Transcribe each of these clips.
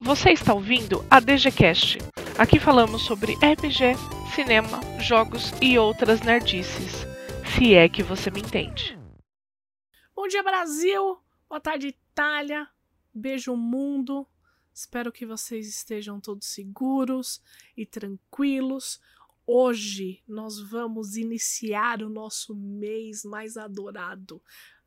Você está ouvindo a DGCast. Aqui falamos sobre RPG, cinema, jogos e outras nerdices. Se é que você me entende. Bom dia, Brasil! Boa tarde, Itália! Beijo, mundo! Espero que vocês estejam todos seguros e tranquilos. Hoje nós vamos iniciar o nosso mês mais adorado,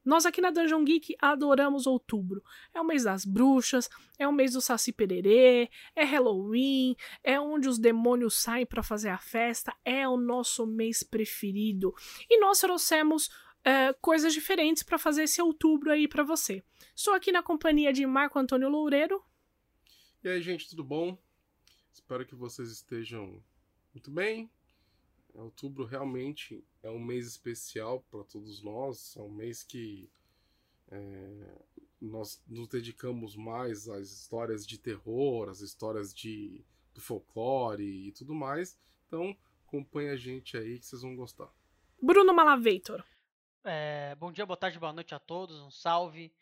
nós aqui na Dungeon Geek adoramos outubro. É o mês das bruxas, é o mês do Saci Pererê, é Halloween, é onde os demônios saem para fazer a festa, é o nosso mês preferido. E nós trouxemos é, coisas diferentes para fazer esse outubro aí para você. Estou aqui na companhia de Marco Antônio Loureiro. E aí, gente, tudo bom? Espero que vocês estejam muito bem. Outubro realmente é um mês especial para todos nós, é um mês que é, nós nos dedicamos mais às histórias de terror, às histórias de, do folclore e tudo mais. Então, acompanhe a gente aí que vocês vão gostar. Bruno Malaveitor. É, bom dia, boa tarde, boa noite a todos, um salve.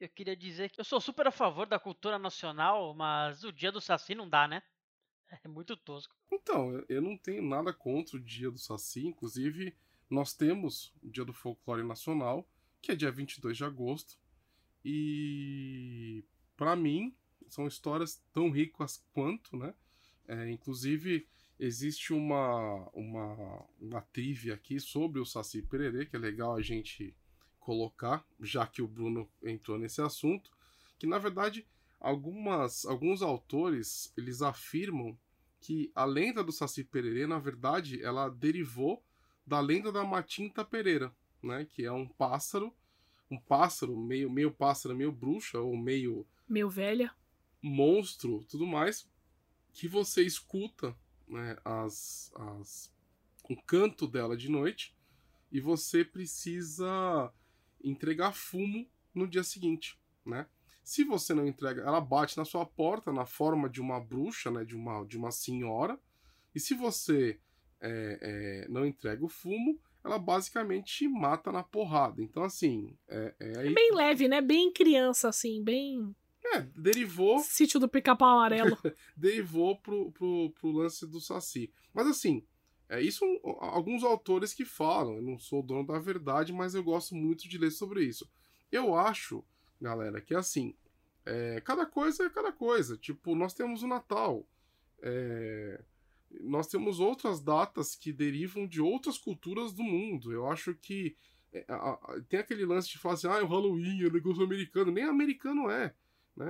Eu queria dizer que eu sou super a favor da cultura nacional, mas o dia do Saci não dá, né? É muito tosco. Então, eu não tenho nada contra o dia do Saci. Inclusive, nós temos o dia do folclore nacional, que é dia 22 de agosto. E, para mim, são histórias tão ricas quanto, né? É, inclusive, existe uma, uma, uma trivia aqui sobre o Saci Pererê, que é legal a gente colocar, já que o Bruno entrou nesse assunto, que na verdade algumas, alguns autores eles afirmam que a lenda do Saci Pererê, na verdade, ela derivou da lenda da Matinta Pereira, né? Que é um pássaro, um pássaro meio, meio pássaro, meio bruxa ou meio meio velha, monstro, tudo mais, que você escuta, né? As, as o canto dela de noite e você precisa entregar fumo no dia seguinte, né? Se você não entrega, ela bate na sua porta na forma de uma bruxa, né, de uma, de uma senhora. E se você é, é, não entrega o fumo, ela basicamente te mata na porrada. Então, assim. É, é, é bem leve, né? Bem criança, assim, bem. É, derivou. Sítio do pica-pau amarelo. derivou pro, pro, pro lance do Saci. Mas, assim, é isso alguns autores que falam. Eu não sou dono da verdade, mas eu gosto muito de ler sobre isso. Eu acho galera, que é assim, é, cada coisa é cada coisa. Tipo, nós temos o Natal, é, nós temos outras datas que derivam de outras culturas do mundo. Eu acho que é, a, a, tem aquele lance de falar assim, ah, o Halloween é negócio americano. Nem americano é. Né?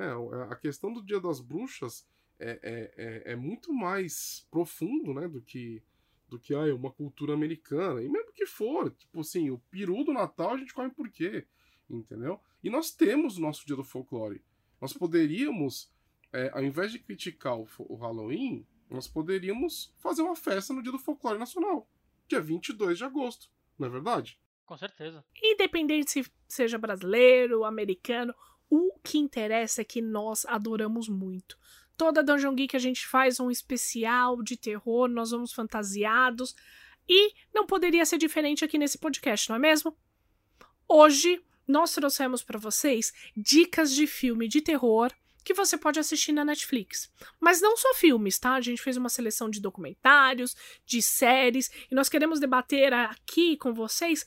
A questão do Dia das Bruxas é, é, é, é muito mais profundo né, do que do que ah, uma cultura americana. E mesmo que for, tipo assim, o peru do Natal a gente come por quê? Entendeu? E nós temos o nosso dia do folclore. Nós poderíamos, é, ao invés de criticar o, o, Halloween, nós poderíamos fazer uma festa no dia do folclore nacional, dia 22 de agosto, não é verdade? Com certeza. Independente se seja brasileiro, americano, o que interessa é que nós adoramos muito. Toda Dungeon Geek a gente faz um especial de terror, nós vamos fantasiados. E não poderia ser diferente aqui nesse podcast, não é mesmo? Hoje nós trouxemos para vocês dicas de filme de terror que você pode assistir na Netflix. Mas não só filmes, tá? A gente fez uma seleção de documentários, de séries, e nós queremos debater aqui com vocês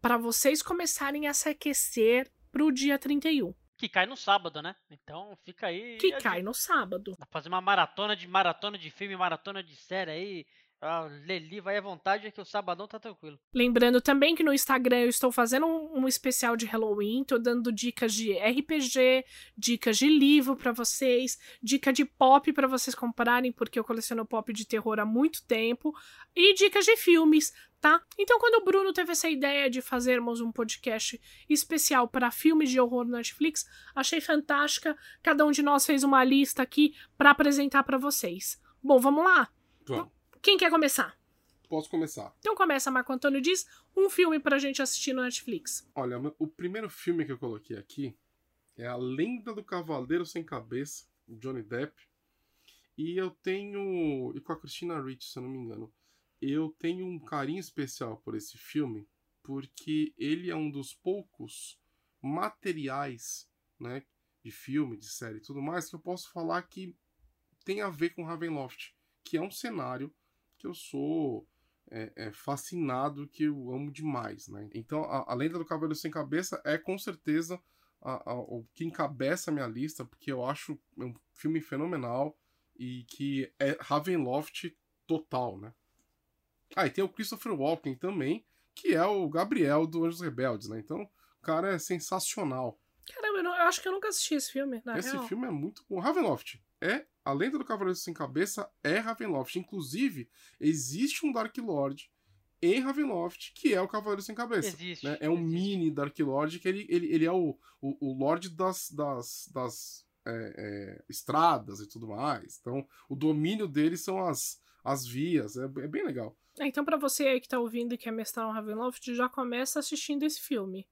para vocês começarem a se aquecer pro dia 31. Que cai no sábado, né? Então fica aí. Que cai no sábado. Fazer uma maratona de maratona de filme, maratona de série aí. Ah, Leli vai à vontade, é que o sabadão tá tranquilo. Lembrando também que no Instagram eu estou fazendo um, um especial de Halloween, tô dando dicas de RPG, dicas de livro para vocês, dica de pop para vocês comprarem, porque eu coleciono pop de terror há muito tempo, e dicas de filmes, tá? Então, quando o Bruno teve essa ideia de fazermos um podcast especial para filmes de horror no Netflix, achei fantástica. Cada um de nós fez uma lista aqui para apresentar para vocês. Bom, vamos lá? Vamos. Quem quer começar? Posso começar. Então começa, Marco Antônio. Diz um filme pra gente assistir no Netflix. Olha, o primeiro filme que eu coloquei aqui é A Lenda do Cavaleiro Sem Cabeça, Johnny Depp. E eu tenho. E com a Christina Ricci, se eu não me engano. Eu tenho um carinho especial por esse filme, porque ele é um dos poucos materiais, né? de filme, de série e tudo mais, que eu posso falar que tem a ver com Ravenloft, que é um cenário que eu sou é, é fascinado, que eu amo demais, né? Então, a, a Lenda do Cavaleiro Sem Cabeça é com certeza a, a, o que encabeça a minha lista, porque eu acho um filme fenomenal e que é Ravenloft total, né? Ah, e tem o Christopher Walken também, que é o Gabriel do Anjos Rebeldes, né? Então, o cara é sensacional. Caramba, eu, não, eu acho que eu nunca assisti esse filme, na Esse real. filme é muito bom. Ravenloft é a lenda do Cavaleiro Sem Cabeça é Ravenloft. Inclusive, existe um Dark Lord em Ravenloft que é o Cavaleiro Sem Cabeça. Existe. né? É um existe. mini Dark Lord que ele, ele, ele é o, o, o Lorde das, das, das é, é, estradas e tudo mais. Então, o domínio dele são as, as vias. É, é bem legal. É, Então, pra você aí que tá ouvindo e quer mestrar um Ravenloft, já começa assistindo esse filme.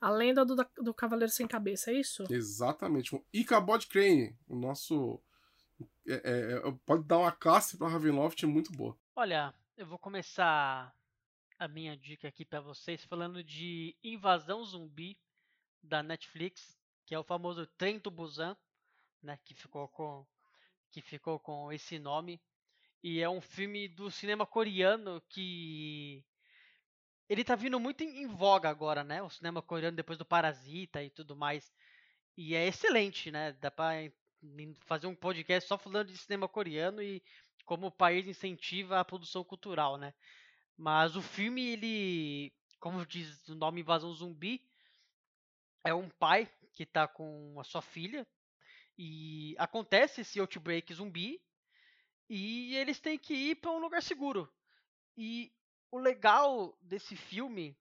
A lenda do, do Cavaleiro Sem Cabeça, é isso? Exatamente. O Ichabod Crane, o nosso. É, é, é, pode dar uma classe pra Ravenloft muito boa. Olha, eu vou começar a minha dica aqui pra vocês falando de Invasão Zumbi da Netflix, que é o famoso Trem to Busan, né, que ficou com que ficou com esse nome e é um filme do cinema coreano que ele tá vindo muito em, em voga agora, né? O cinema coreano depois do Parasita e tudo mais. E é excelente, né? Dá em- fazer um podcast só falando de cinema coreano e como o país incentiva a produção cultural, né? Mas o filme, ele, como diz o nome Invasão Zumbi, é um pai que tá com a sua filha e acontece esse outbreak zumbi e eles têm que ir para um lugar seguro. E o legal desse filme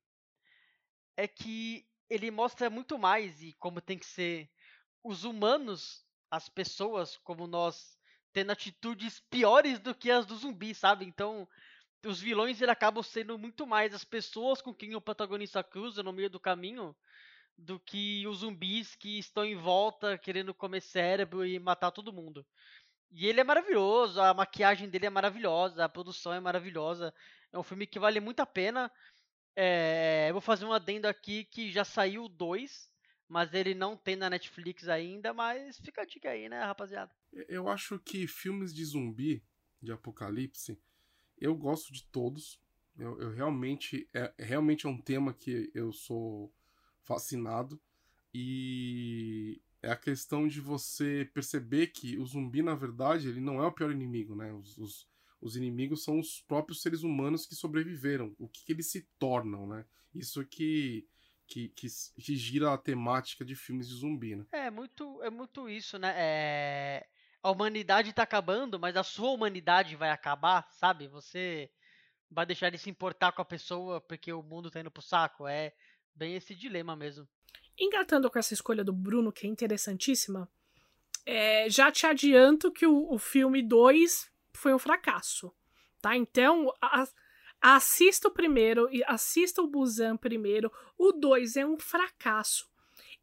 é que ele mostra muito mais e como tem que ser os humanos, as pessoas como nós, tendo atitudes piores do que as do zumbi, sabe? Então, os vilões ele acabam sendo muito mais as pessoas com quem o protagonista cruza no meio do caminho do que os zumbis que estão em volta querendo comer cérebro e matar todo mundo. E ele é maravilhoso, a maquiagem dele é maravilhosa, a produção é maravilhosa. É um filme que vale muito a pena. É, vou fazer um adendo aqui que já saiu 2, mas ele não tem na Netflix ainda, mas fica a dica aí, né, rapaziada? Eu acho que filmes de zumbi, de apocalipse, eu gosto de todos. Eu, eu realmente. É, realmente é um tema que eu sou fascinado. E é a questão de você perceber que o zumbi, na verdade, ele não é o pior inimigo, né? Os, os, os inimigos são os próprios seres humanos que sobreviveram. O que, que eles se tornam, né? Isso que, que, que, que gira a temática de filmes de zumbi, né? É muito, é muito isso, né? É, A humanidade tá acabando, mas a sua humanidade vai acabar, sabe? Você vai deixar de se importar com a pessoa porque o mundo tá indo pro saco. É bem esse dilema mesmo. Engatando com essa escolha do Bruno, que é interessantíssima, é, já te adianto que o, o filme 2 foi um fracasso, tá? Então, a- assista o primeiro e assista o Busan primeiro. O 2 é um fracasso.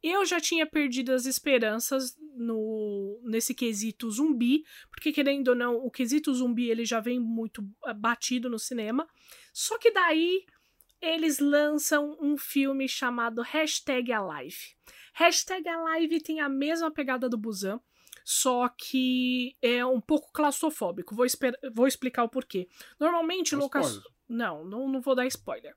Eu já tinha perdido as esperanças no nesse quesito zumbi, porque querendo ou não, o quesito zumbi ele já vem muito ah, batido no cinema. Só que daí eles lançam um filme chamado Hashtag Alive. Hashtag Alive tem a mesma pegada do Busan, só que é um pouco claustrofóbico. Vou, vou explicar o porquê. Normalmente, spoiler. Não, não, não vou dar spoiler.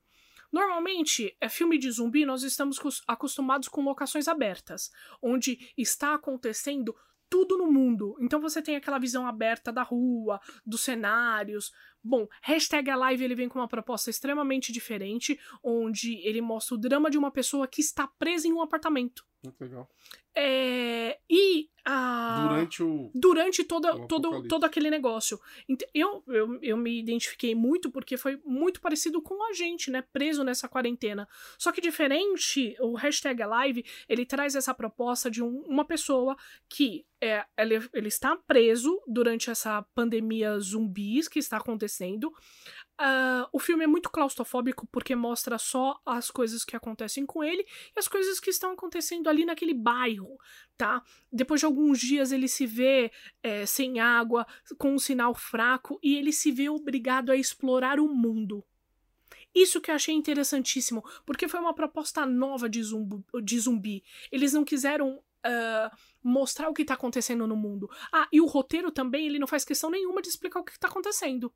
Normalmente, é filme de zumbi, nós estamos cos- acostumados com locações abertas, onde está acontecendo tudo no mundo. Então você tem aquela visão aberta da rua, dos cenários. Bom, Hashtag Alive ele vem com uma proposta extremamente diferente, onde ele mostra o drama de uma pessoa que está presa em um apartamento. Muito legal. É, e a Durante o. durante toda, O todo, todo aquele negócio. Eu, eu, eu me identifiquei muito porque foi muito parecido com a gente, né? Preso nessa quarentena. Só que diferente, o hashtag Alive, ele traz essa proposta de um- uma pessoa que é, ele, ele está preso durante essa pandemia zumbis que está acontecendo. Ah, o filme é muito claustrofóbico porque mostra só as coisas que acontecem com ele e as coisas que estão acontecendo ali naquele bairro, tá? Depois de alguns dias ele se vê é, sem água, com um sinal fraco e ele se vê obrigado a explorar o mundo. Isso que eu achei interessantíssimo, porque foi uma proposta nova de zumbi. De zumbi. Eles não quiseram uh, mostrar o que tá acontecendo no mundo. Ah, e o roteiro também, ele não faz questão nenhuma de explicar o que tá acontecendo.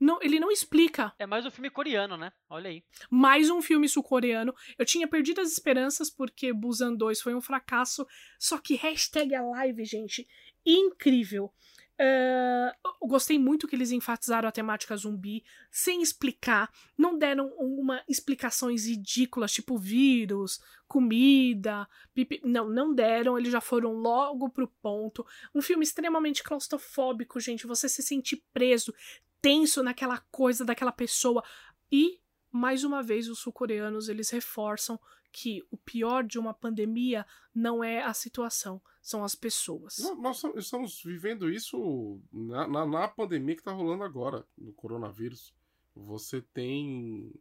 Não, ele não explica. É mais um filme coreano, né? Olha aí. Mais um filme sul-coreano. Eu tinha perdido as esperanças porque Busan 2 foi um fracasso. Só que hashtag Alive, gente, incrível. Uh, gostei muito que eles enfatizaram a temática zumbi sem explicar, não deram uma explicações ridículas, tipo vírus, comida, pipi. Não, não deram, eles já foram logo pro ponto. Um filme extremamente claustrofóbico, gente. Você se sentir preso, tenso naquela coisa daquela pessoa. E, mais uma vez, os sul-coreanos eles reforçam que o pior de uma pandemia não é a situação, são as pessoas. Nós estamos vivendo isso na, na, na pandemia que está rolando agora, no coronavírus. Você tem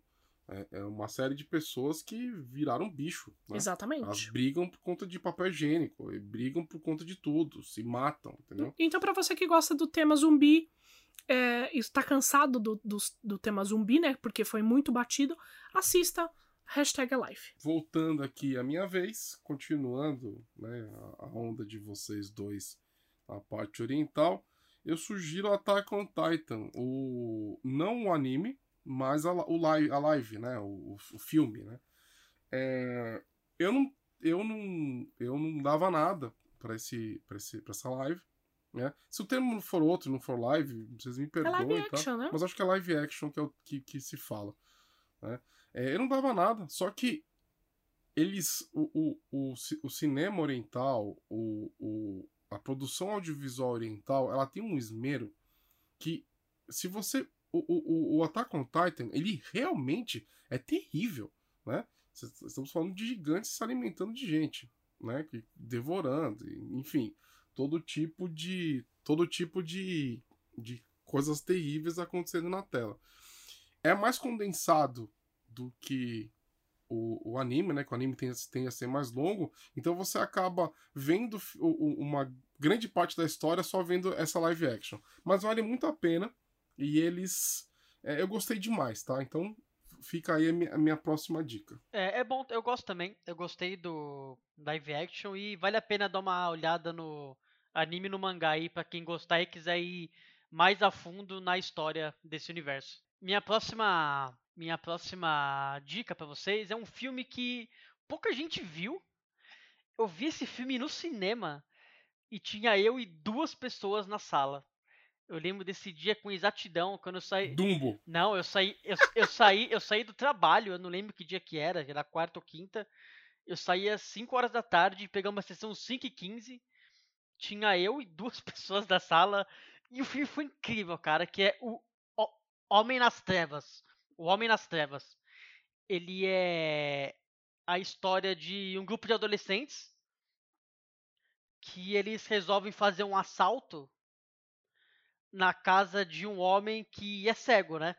é, é, uma série de pessoas que viraram bicho. Né? Exatamente. Elas brigam por conta de papel higiênico, brigam por conta de tudo, se matam, entendeu? Então, para você que gosta do tema zumbi, é, está cansado do, do, do tema zumbi, né? Porque foi muito batido, assista Hashtag Alive. Voltando aqui a minha vez, continuando né, a onda de vocês dois na parte oriental, eu sugiro Attack on Titan, o, não o anime, mas a, o live, a live, né, o, o filme, né. É, eu não, eu não, eu não dava nada para esse, esse, essa live, né. Se o termo for outro, não for live, vocês me perdoem, é live tá? action, né? Mas acho que é live action que é o que, que se fala, né. É, eu não dava nada, só que eles. O, o, o, o cinema oriental, o, o, a produção audiovisual oriental, ela tem um esmero que, se você. O, o, o Attack on Titan, ele realmente é terrível, né? Estamos falando de gigantes se alimentando de gente, né? Devorando, enfim, todo tipo de. todo tipo de, de coisas terríveis acontecendo na tela. É mais condensado do que o, o anime, né? Que o anime tem, tem a ser mais longo. Então você acaba vendo o, o, uma grande parte da história só vendo essa live action. Mas vale muito a pena. E eles. É, eu gostei demais, tá? Então fica aí a minha, a minha, próxima dica. É, é bom, eu gosto também. Eu gostei do live action e vale a pena dar uma olhada no anime no mangá aí para quem gostar e quiser ir mais a fundo na história desse universo. Minha próxima minha próxima dica para vocês é um filme que pouca gente viu. Eu vi esse filme no cinema e tinha eu e duas pessoas na sala. Eu lembro desse dia com exatidão, quando eu saí. Dumbo. Não, eu saí, eu, eu saí, eu saí do trabalho, eu não lembro que dia que era, era quarta ou quinta. Eu saí às 5 horas da tarde, pegamos uma sessão 5 e 15. Tinha eu e duas pessoas da sala. E o filme foi incrível, cara, que é o Homem nas Trevas. O Homem nas Trevas. Ele é a história de um grupo de adolescentes que eles resolvem fazer um assalto na casa de um homem que é cego, né?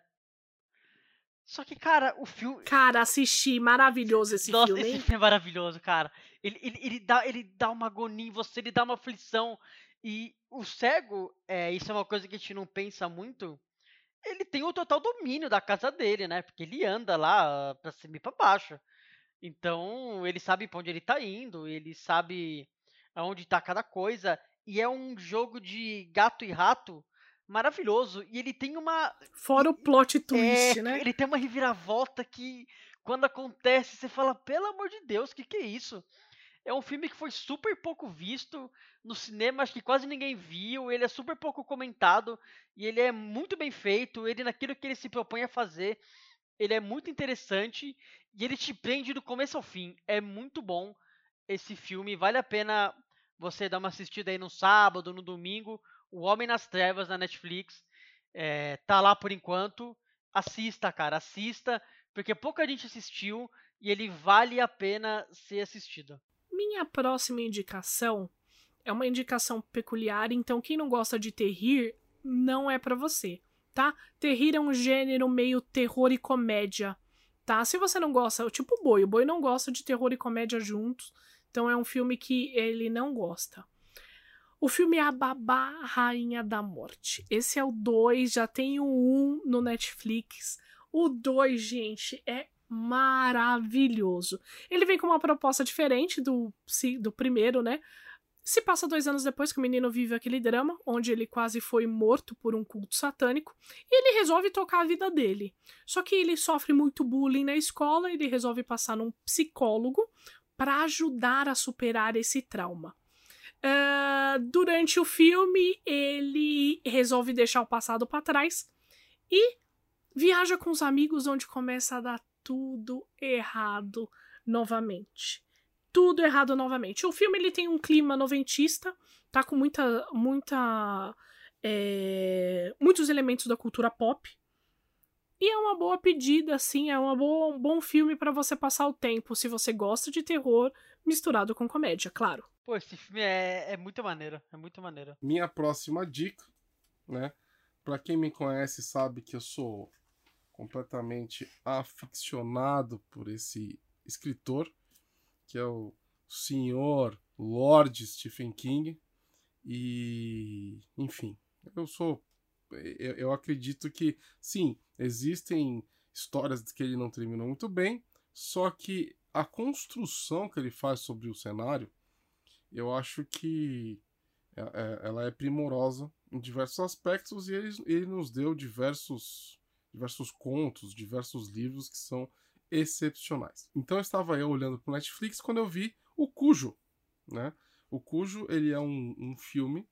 Só que, cara, o filme. Cara, assisti, maravilhoso esse Nossa, filme. Nossa, esse filme é maravilhoso, cara. Ele, ele, ele, dá, ele dá uma agonia em você, ele dá uma aflição. E o cego, é, isso é uma coisa que a gente não pensa muito ele tem o total domínio da casa dele, né? Porque ele anda lá pra cima e pra baixo. Então, ele sabe pra onde ele tá indo, ele sabe aonde tá cada coisa. E é um jogo de gato e rato maravilhoso. E ele tem uma. Fora o plot twist, é, né? Ele tem uma reviravolta que, quando acontece, você fala, pelo amor de Deus, o que, que é isso? É um filme que foi super pouco visto no cinema, acho que quase ninguém viu. Ele é super pouco comentado e ele é muito bem feito. Ele, naquilo que ele se propõe a fazer, ele é muito interessante e ele te prende do começo ao fim. É muito bom esse filme, vale a pena você dar uma assistida aí no sábado, no domingo. O Homem nas Trevas na Netflix é, tá lá por enquanto. Assista, cara, assista, porque pouca gente assistiu e ele vale a pena ser assistido. Minha próxima indicação é uma indicação peculiar, então quem não gosta de terrir não é para você, tá? Terrir é um gênero meio terror e comédia, tá? Se você não gosta, tipo o Boi, o Boi não gosta de terror e comédia juntos, então é um filme que ele não gosta. O filme é A Babá Rainha da Morte. Esse é o 2, já tem o 1 um no Netflix. O 2, gente, é maravilhoso. Ele vem com uma proposta diferente do, do primeiro, né? Se passa dois anos depois que o menino vive aquele drama, onde ele quase foi morto por um culto satânico, e ele resolve tocar a vida dele. Só que ele sofre muito bullying na escola, e ele resolve passar num psicólogo para ajudar a superar esse trauma. Uh, durante o filme, ele resolve deixar o passado para trás e viaja com os amigos, onde começa a dar tudo errado novamente tudo errado novamente. O filme ele tem um clima noventista, tá com muita, muita, é, muitos elementos da cultura pop. E é uma boa pedida, assim, é uma boa, um bom filme para você passar o tempo, se você gosta de terror misturado com comédia, claro. Pô, esse filme é, é muito maneiro, é muito maneiro. Minha próxima dica, né? Pra quem me conhece sabe que eu sou completamente aficionado por esse escritor que é o senhor Lord Stephen King. E, enfim, eu sou. Eu, eu acredito que, sim, existem histórias que ele não terminou muito bem, só que a construção que ele faz sobre o cenário, eu acho que é, é, ela é primorosa em diversos aspectos e ele, ele nos deu diversos, diversos contos, diversos livros que são excepcionais. Então estava eu olhando para o Netflix quando eu vi o Cujo, né? O Cujo ele é um, um filme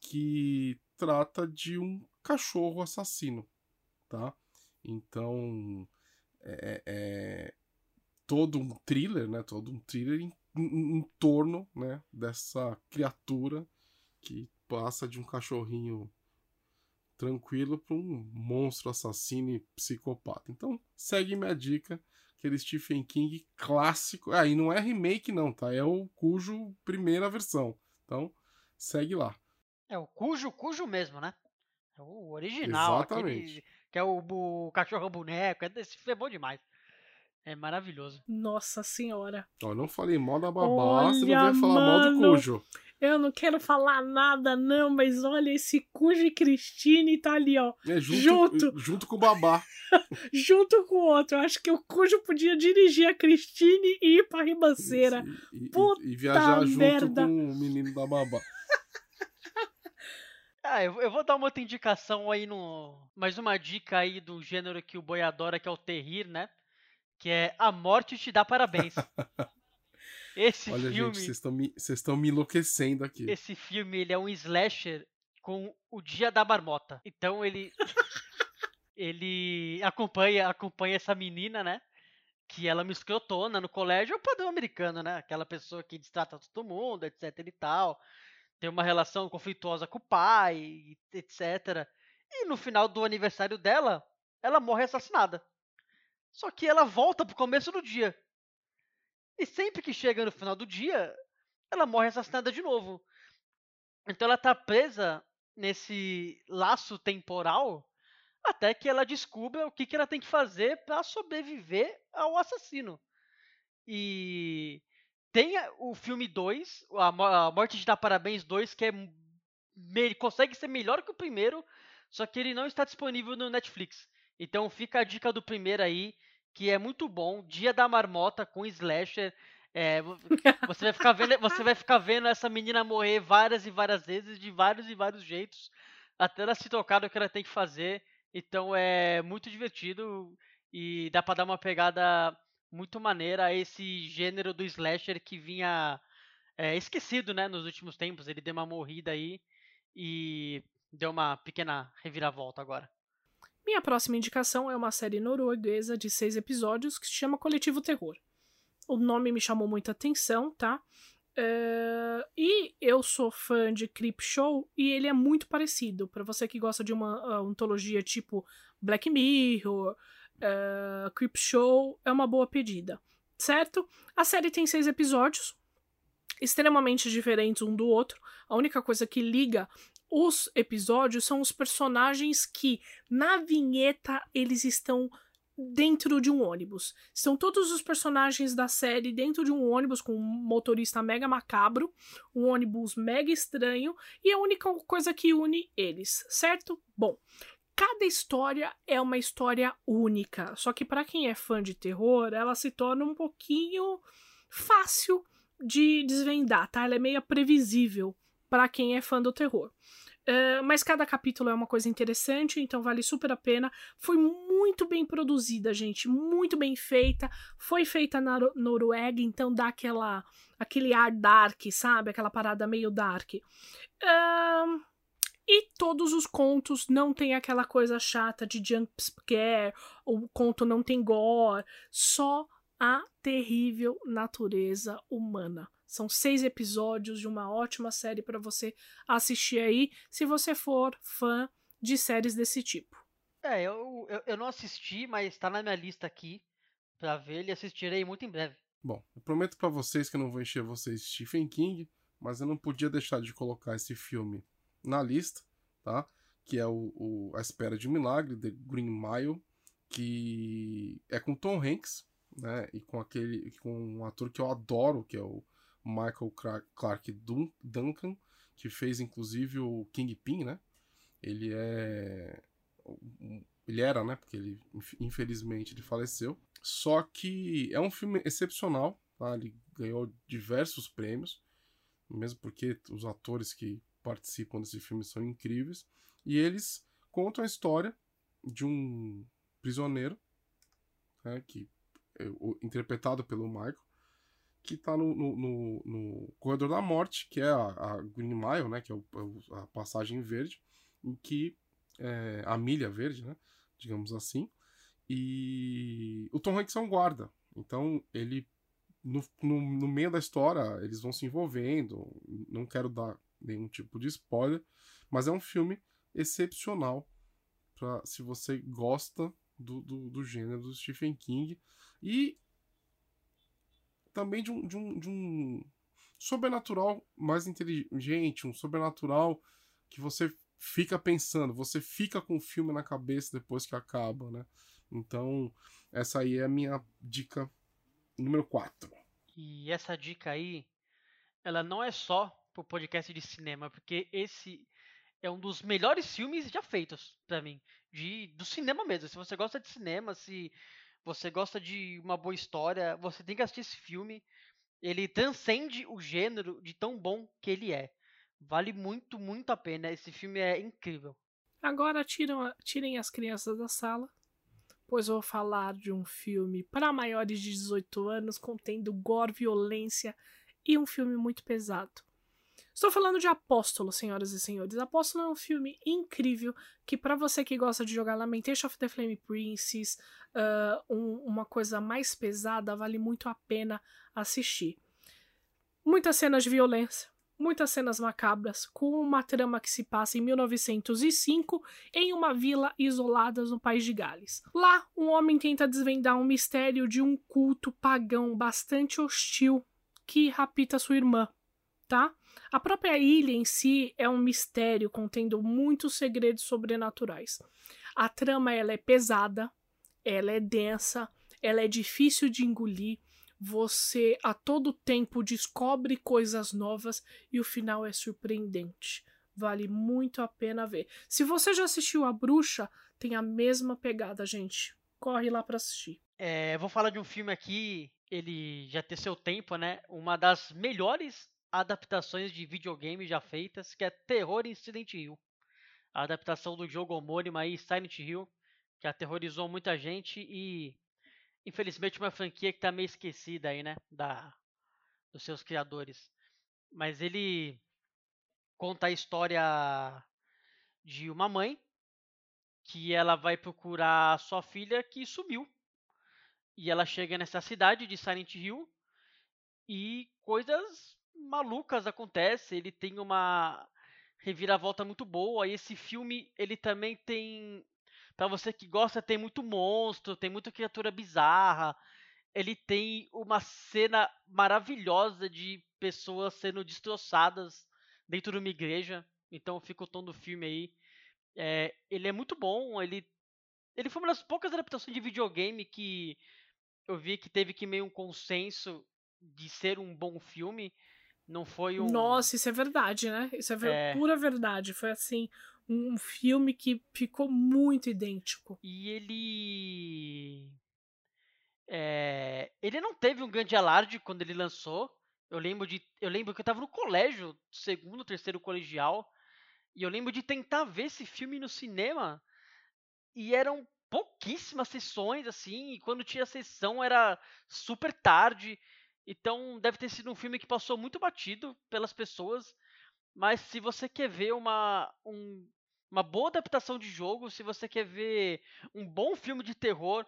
que trata de um cachorro assassino, tá? Então é, é todo um thriller, né? Todo um thriller em, em, em torno, né? Dessa criatura que passa de um cachorrinho tranquilo para um monstro assassino e psicopata. Então, segue minha dica, aquele Stephen King clássico. Aí ah, não é remake não, tá? É o cujo primeira versão. Então, segue lá. É o cujo, cujo mesmo, né? É o original, Exatamente. Aquele, que é o, o cachorro boneco, esse filme é bom demais. É maravilhoso. Nossa senhora. Ó, não falei mal da babá, Olha, você não vai falar mal do cujo. Eu não quero falar nada, não, mas olha, esse Cujo e Cristine tá ali, ó. É, junto, junto. junto com o babá. junto com o outro. Eu acho que o Cujo podia dirigir a Cristine e ir pra ribanceira. E, Puta e, e viajar merda. junto com o menino da babá. Ah, eu, eu, vou dar uma outra indicação aí no. Mais uma dica aí do gênero que o boi adora, que é o terrir, né? Que é A Morte Te Dá Parabéns. Esse Olha, filme. gente, vocês estão me, me enlouquecendo aqui. Esse filme ele é um slasher com o Dia da Marmota. Então ele. ele acompanha, acompanha essa menina, né? Que ela me escrotona no colégio, é o padrão americano, né? Aquela pessoa que distrata todo mundo, etc e tal. Tem uma relação conflituosa com o pai, etc. E no final do aniversário dela, ela morre assassinada. Só que ela volta pro começo do dia. E sempre que chega no final do dia, ela morre assassinada de novo. Então ela tá presa nesse laço temporal até que ela descubra o que, que ela tem que fazer para sobreviver ao assassino. E tem o filme 2, a Morte de Dar Parabéns 2, que é consegue ser melhor que o primeiro, só que ele não está disponível no Netflix. Então fica a dica do primeiro aí, que é muito bom. Dia da Marmota com slasher. É, você vai ficar vendo, você vai ficar vendo essa menina morrer várias e várias vezes de vários e vários jeitos até ela se tocar do que ela tem que fazer. Então é muito divertido e dá para dar uma pegada muito maneira a esse gênero do slasher que vinha é, esquecido, né, nos últimos tempos. Ele deu uma morrida aí e deu uma pequena reviravolta agora. Minha próxima indicação é uma série norueguesa de seis episódios que se chama Coletivo Terror. O nome me chamou muita atenção, tá? Uh, e eu sou fã de Creep Show e ele é muito parecido. Para você que gosta de uma ontologia tipo Black Mirror, uh, Creep Show, é uma boa pedida, certo? A série tem seis episódios, extremamente diferentes um do outro. A única coisa que liga os episódios são os personagens que, na vinheta, eles estão dentro de um ônibus. São todos os personagens da série dentro de um ônibus com um motorista mega macabro, um ônibus mega estranho e a única coisa que une eles, certo? Bom, cada história é uma história única. Só que para quem é fã de terror, ela se torna um pouquinho fácil de desvendar, tá? Ela é meio previsível para quem é fã do terror. Uh, mas cada capítulo é uma coisa interessante, então vale super a pena. Foi muito bem produzida, gente, muito bem feita. Foi feita na Noruega, então dá aquela, aquele ar dark, sabe? Aquela parada meio dark. Uh, e todos os contos não tem aquela coisa chata de jump scare, o conto não tem gore, só a terrível natureza humana. São seis episódios de uma ótima série para você assistir aí, se você for fã de séries desse tipo. É, eu, eu, eu não assisti, mas está na minha lista aqui para ver e assistirei muito em breve. Bom, eu prometo para vocês que eu não vou encher vocês de Stephen King, mas eu não podia deixar de colocar esse filme na lista, tá? Que é o, o A Espera de um Milagre, The Green Mile, que é com Tom Hanks, né? E com aquele, com um ator que eu adoro, que é o Michael Clark Duncan, que fez inclusive o Kingpin, né? Ele é ele era, né? Porque ele infelizmente ele faleceu. Só que é um filme excepcional, tá? Ele ganhou diversos prêmios, mesmo porque os atores que participam desse filme são incríveis e eles contam a história de um prisioneiro, né, que é, interpretado pelo Michael, que está no, no, no, no, Corredor da Morte, que é a, a Green Mile, né, que é, o, é a passagem verde, em que é, a milha verde, né, digamos assim, e o Tom Hanks é um guarda, então ele no, no, no, meio da história eles vão se envolvendo, não quero dar nenhum tipo de spoiler, mas é um filme excepcional para se você gosta do, do, do gênero do Stephen King. E também de um, de um, de um sobrenatural mais inteligente, um sobrenatural que você fica pensando, você fica com o filme na cabeça depois que acaba, né? Então, essa aí é a minha dica número 4. E essa dica aí, ela não é só pro podcast de cinema, porque esse é um dos melhores filmes já feitos para mim, de do cinema mesmo. Se você gosta de cinema, se você gosta de uma boa história, você tem que assistir esse filme. Ele transcende o gênero de tão bom que ele é. Vale muito, muito a pena. Esse filme é incrível. Agora tiram, tirem as crianças da sala, pois vou falar de um filme para maiores de 18 anos, contendo gore, violência e um filme muito pesado. Estou falando de Apóstolo, senhoras e senhores. Apóstolo é um filme incrível que, para você que gosta de jogar Lamentation of the Flame Princess, uh, um, uma coisa mais pesada, vale muito a pena assistir. Muitas cenas de violência, muitas cenas macabras, com uma trama que se passa em 1905 em uma vila isolada no país de Gales. Lá, um homem tenta desvendar um mistério de um culto pagão bastante hostil que rapta sua irmã, tá? A própria ilha em si é um mistério contendo muitos segredos sobrenaturais. A trama ela é pesada, ela é densa, ela é difícil de engolir. Você a todo tempo descobre coisas novas e o final é surpreendente. Vale muito a pena ver. Se você já assistiu A Bruxa, tem a mesma pegada, gente. Corre lá para assistir. É, vou falar de um filme aqui, ele já tem seu tempo, né? Uma das melhores adaptações de videogame já feitas, que é Terror em Silent Hill. A adaptação do jogo homônimo aí, Silent Hill, que aterrorizou muita gente e infelizmente uma franquia que está meio esquecida aí, né, da dos seus criadores. Mas ele conta a história de uma mãe que ela vai procurar sua filha que sumiu. E ela chega nessa cidade de Silent Hill e coisas malucas acontecem, ele tem uma reviravolta muito boa, e esse filme, ele também tem para você que gosta, tem muito monstro, tem muita criatura bizarra. Ele tem uma cena maravilhosa de pessoas sendo destroçadas dentro de uma igreja. Então fica o tom do filme aí. É, ele é muito bom. Ele, ele foi uma das poucas adaptações de videogame que eu vi que teve que meio um consenso de ser um bom filme. Não foi um. Nossa, isso é verdade, né? Isso é, É. pura verdade. Foi assim, um um filme que ficou muito idêntico. E ele. É, ele não teve um grande alarde quando ele lançou. Eu lembro de. Eu lembro que eu tava no colégio, segundo, terceiro colegial. E eu lembro de tentar ver esse filme no cinema. E eram pouquíssimas sessões, assim. E quando tinha sessão era super tarde. Então deve ter sido um filme que passou muito batido pelas pessoas. Mas se você quer ver uma, um- uma boa adaptação de jogo, se você quer ver um bom filme de terror,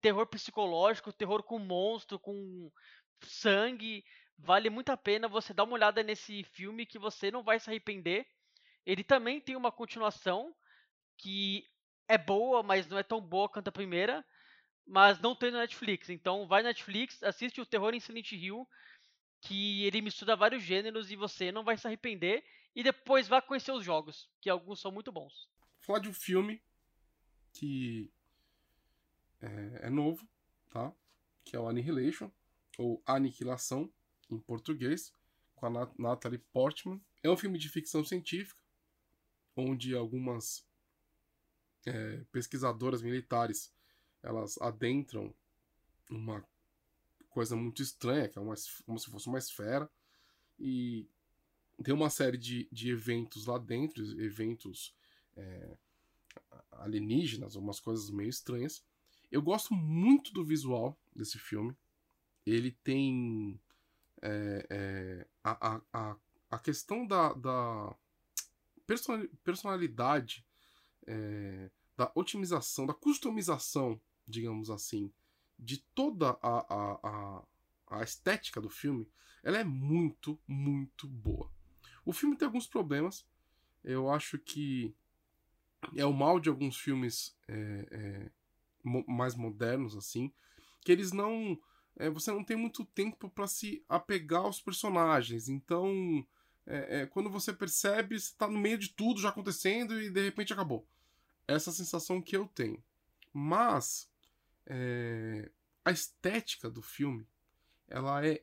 terror psicológico, terror com monstro, com sangue, vale muito a pena você dar uma olhada nesse filme que você não vai se arrepender. Ele também tem uma continuação que é boa, mas não é tão boa quanto a primeira, mas não tem no Netflix. Então vai na Netflix, assiste o Terror em Silent Hill, que ele mistura vários gêneros e você não vai se arrepender. E depois vá conhecer os jogos, que alguns são muito bons. falar de um filme que é, é novo, tá? Que é o Annihilation, ou Aniquilação, em português, com a Nat- Natalie Portman. É um filme de ficção científica, onde algumas é, pesquisadoras militares elas adentram uma coisa muito estranha, que é uma, como se fosse uma esfera, e tem uma série de, de eventos lá dentro, eventos é, alienígenas, umas coisas meio estranhas. Eu gosto muito do visual desse filme. Ele tem é, é, a, a, a, questão da, da persona- personalidade, é, da otimização, da customização, digamos assim, de toda a, a, a, a estética do filme, ela é muito, muito boa. O filme tem alguns problemas. Eu acho que é o mal de alguns filmes é, é, mais modernos, assim, que eles não. é, você não tem muito tempo para se apegar aos personagens. Então, é, é, quando você percebe, você tá no meio de tudo já acontecendo e de repente acabou. Essa sensação que eu tenho. Mas é, a estética do filme ela é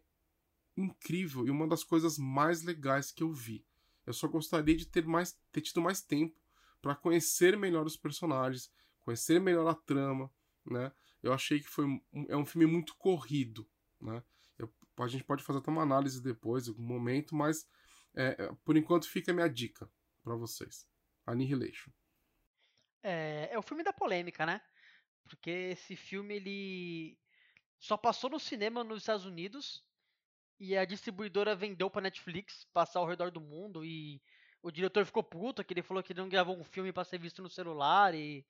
incrível e uma das coisas mais legais que eu vi. Eu só gostaria de ter, mais, ter tido mais tempo para conhecer melhor os personagens, conhecer melhor a trama, né? Eu achei que foi um, é um filme muito corrido, né? Eu- a gente pode fazer até uma análise depois, algum momento, mas é, é, por enquanto fica a minha dica para vocês. Annihilation. É, é o filme da polêmica, né? Porque esse filme ele só passou no cinema nos Estados Unidos e a distribuidora vendeu pra Netflix passar ao redor do mundo e o diretor ficou puto, que ele falou que não gravou um filme pra ser visto no celular e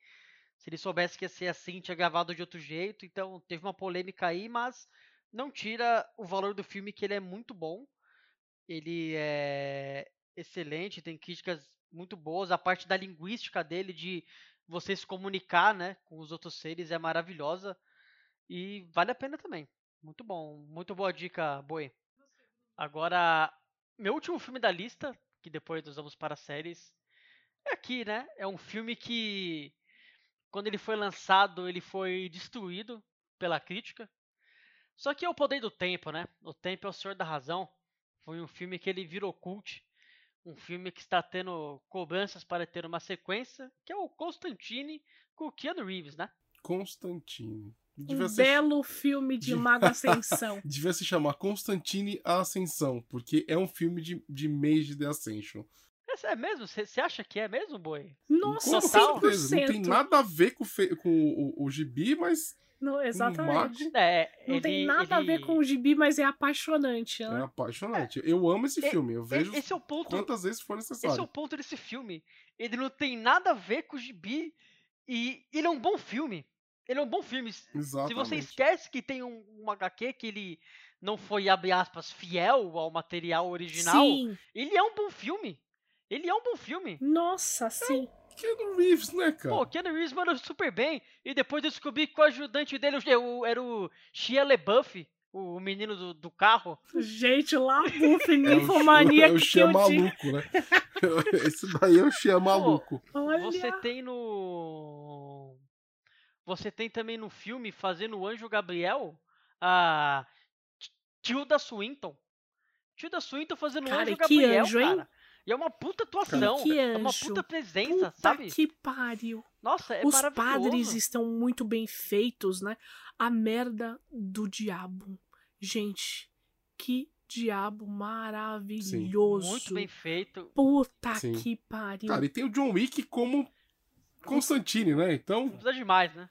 se ele soubesse que ia ser assim, tinha gravado de outro jeito. Então teve uma polêmica aí, mas não tira o valor do filme que ele é muito bom. Ele é excelente, tem críticas muito boas. A parte da linguística dele, de você se comunicar né, com os outros seres, é maravilhosa. E vale a pena também. Muito bom. Muito boa dica, Boi. Agora, meu último filme da lista, que depois nós vamos para séries, é aqui, né? É um filme que, quando ele foi lançado, ele foi destruído pela crítica. Só que é o poder do tempo, né? O tempo é o senhor da razão. Foi um filme que ele virou cult. Um filme que está tendo cobranças para ter uma sequência, que é o Constantine com o Keanu Reeves, né? Constantine. Um Devia ser- belo filme de de- Mago Ascensão. Devia se chamar Constantine a Ascensão, porque é um filme de, de Mage The Ascension. Esse É mesmo? Você acha que é mesmo, Boi? Nossa, Com certeza, 100%. Não tem nada a ver com, o fe- com o, o gibi, mas Não, exatamente. É, Não tem ele- nada a ver ele- com o gibi, mas é apaixonante, é né? apaixonante. Eu amo esse E- filme, eu vejo Esse é o ponto. quantas vezes for Esse é necessário. o ponto desse filme. Ele não tem nada a ver com o gibi e ele é um bom filme. Ele é um bom filme. Se Exatamente. você esquece que tem um, um HQ que ele não foi, abre aspas, fiel ao material original, Sim. ele é um bom filme. Ele é um bom filme. Nossa, sim. Keanu Reeves, né, cara? Pô, Keanu Reeves mandou super bem. E depois eu descobri que o ajudante dele era o- era o Shia LaBeouf, o menino do, do carro. Gente, lá, buff, é o, ninfomania é o que Xia eu digo. maluco, né? Esse daí é o Xia maluco. Olha, Você tem no. Você tem também no filme, fazendo o Anjo Gabriel, a Tilda Swinton. Tilda Swinton fazendo Cara, anjo que Gabriel, anjo, hein? cara. E é uma puta atuação. que É uma anjo. puta presença, Puta sabe? que pariu. Nossa, é Os padres estão muito bem feitos, né? A merda do diabo. Gente, que diabo maravilhoso. Muito bem feito. Puta Sim. que pariu. Cara, e tem o John Wick como Constantine, né? Então, Não precisa demais, né?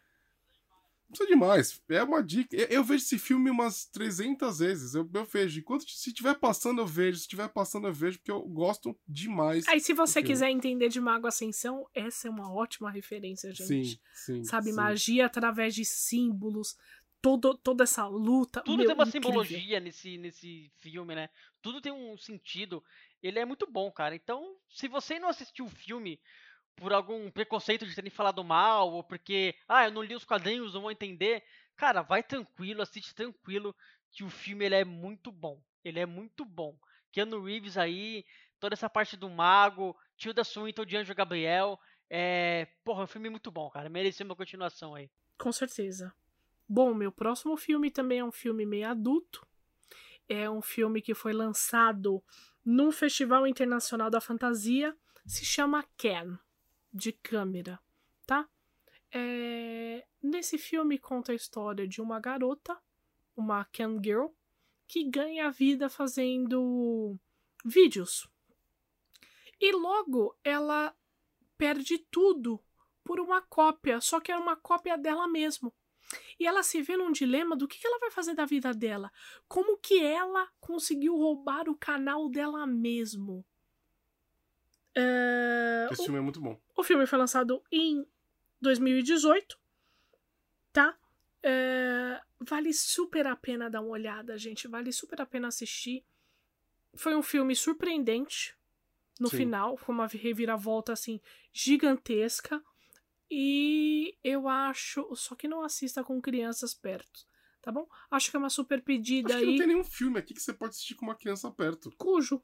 Não precisa demais. É uma dica. Eu, eu vejo esse filme umas 300 vezes. Eu, eu vejo. Enquanto se estiver passando, eu vejo. Se estiver passando, eu vejo, porque eu gosto demais. Aí, se você quiser entender de Mago Ascensão, essa é uma ótima referência, gente. Sim, sim. Sabe, sim. magia através de símbolos, todo, toda essa luta. Tudo meu, tem uma incrível. simbologia nesse, nesse filme, né? Tudo tem um sentido. Ele é muito bom, cara. Então, se você não assistiu o filme por algum preconceito de terem falado mal, ou porque, ah, eu não li os quadrinhos, não vou entender, cara, vai tranquilo, assiste tranquilo, que o filme ele é muito bom. Ele é muito bom. Keanu Reeves aí, toda essa parte do mago, Tilda Swinton de Anjo Gabriel, é, porra, é um filme muito bom, cara. Merecia uma continuação aí. Com certeza. Bom, meu próximo filme também é um filme meio adulto. É um filme que foi lançado num Festival Internacional da Fantasia. Se chama Ken, de câmera, tá? É, Nesse filme conta a história de uma garota, uma Ken Girl, que ganha a vida fazendo vídeos. E logo ela perde tudo por uma cópia, só que é uma cópia dela mesmo. E ela se vê num dilema do que ela vai fazer da vida dela. Como que ela conseguiu roubar o canal dela mesmo? É, Esse filme é muito bom. o filme foi lançado em 2018, tá? É, vale super a pena dar uma olhada, gente. Vale super a pena assistir. Foi um filme surpreendente no Sim. final. Foi uma reviravolta, assim, gigantesca. E eu acho. Só que não assista com crianças perto, tá bom? Acho que é uma super pedida Acho que não aí. tem nenhum filme aqui que você pode assistir com uma criança perto. Cujo.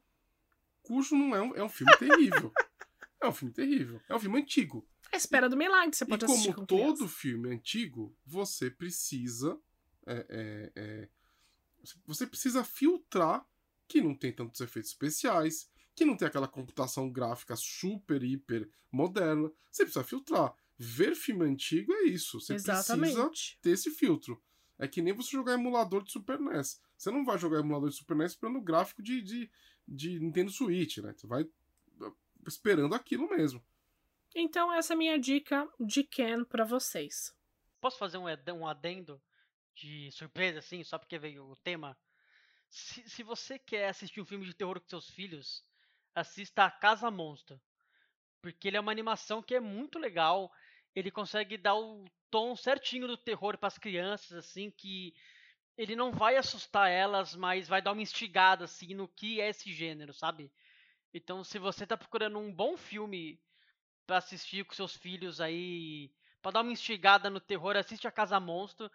Cujo não é um, é um filme terrível. é um filme terrível. É um filme antigo. A espera do milagre, você E pode assistir como com todo criança. filme antigo, você precisa. é, é, é, você precisa filtrar que não tem tantos efeitos especiais, que não tem aquela computação gráfica super, hiper moderna. Você precisa filtrar. Ver filme antigo é isso. Você precisa Exatamente. ter esse filtro. É que nem você jogar emulador de Super NES. Você não vai jogar emulador de Super NES esperando o gráfico de, de, de Nintendo Switch, né? Você vai uh, esperando aquilo mesmo. Então, essa é a minha dica de Ken pra vocês. Posso fazer um, um adendo de surpresa, assim, só porque veio o tema? Se, se você quer assistir um filme de terror com seus filhos, assista a Casa Monstro. Porque ele é uma animação que é muito legal. Ele consegue dar o tom certinho do terror para as crianças, assim, que ele não vai assustar elas, mas vai dar uma instigada, assim, no que é esse gênero, sabe? Então, se você tá procurando um bom filme pra assistir com seus filhos aí, pra dar uma instigada no terror, assiste a Casa Monstro,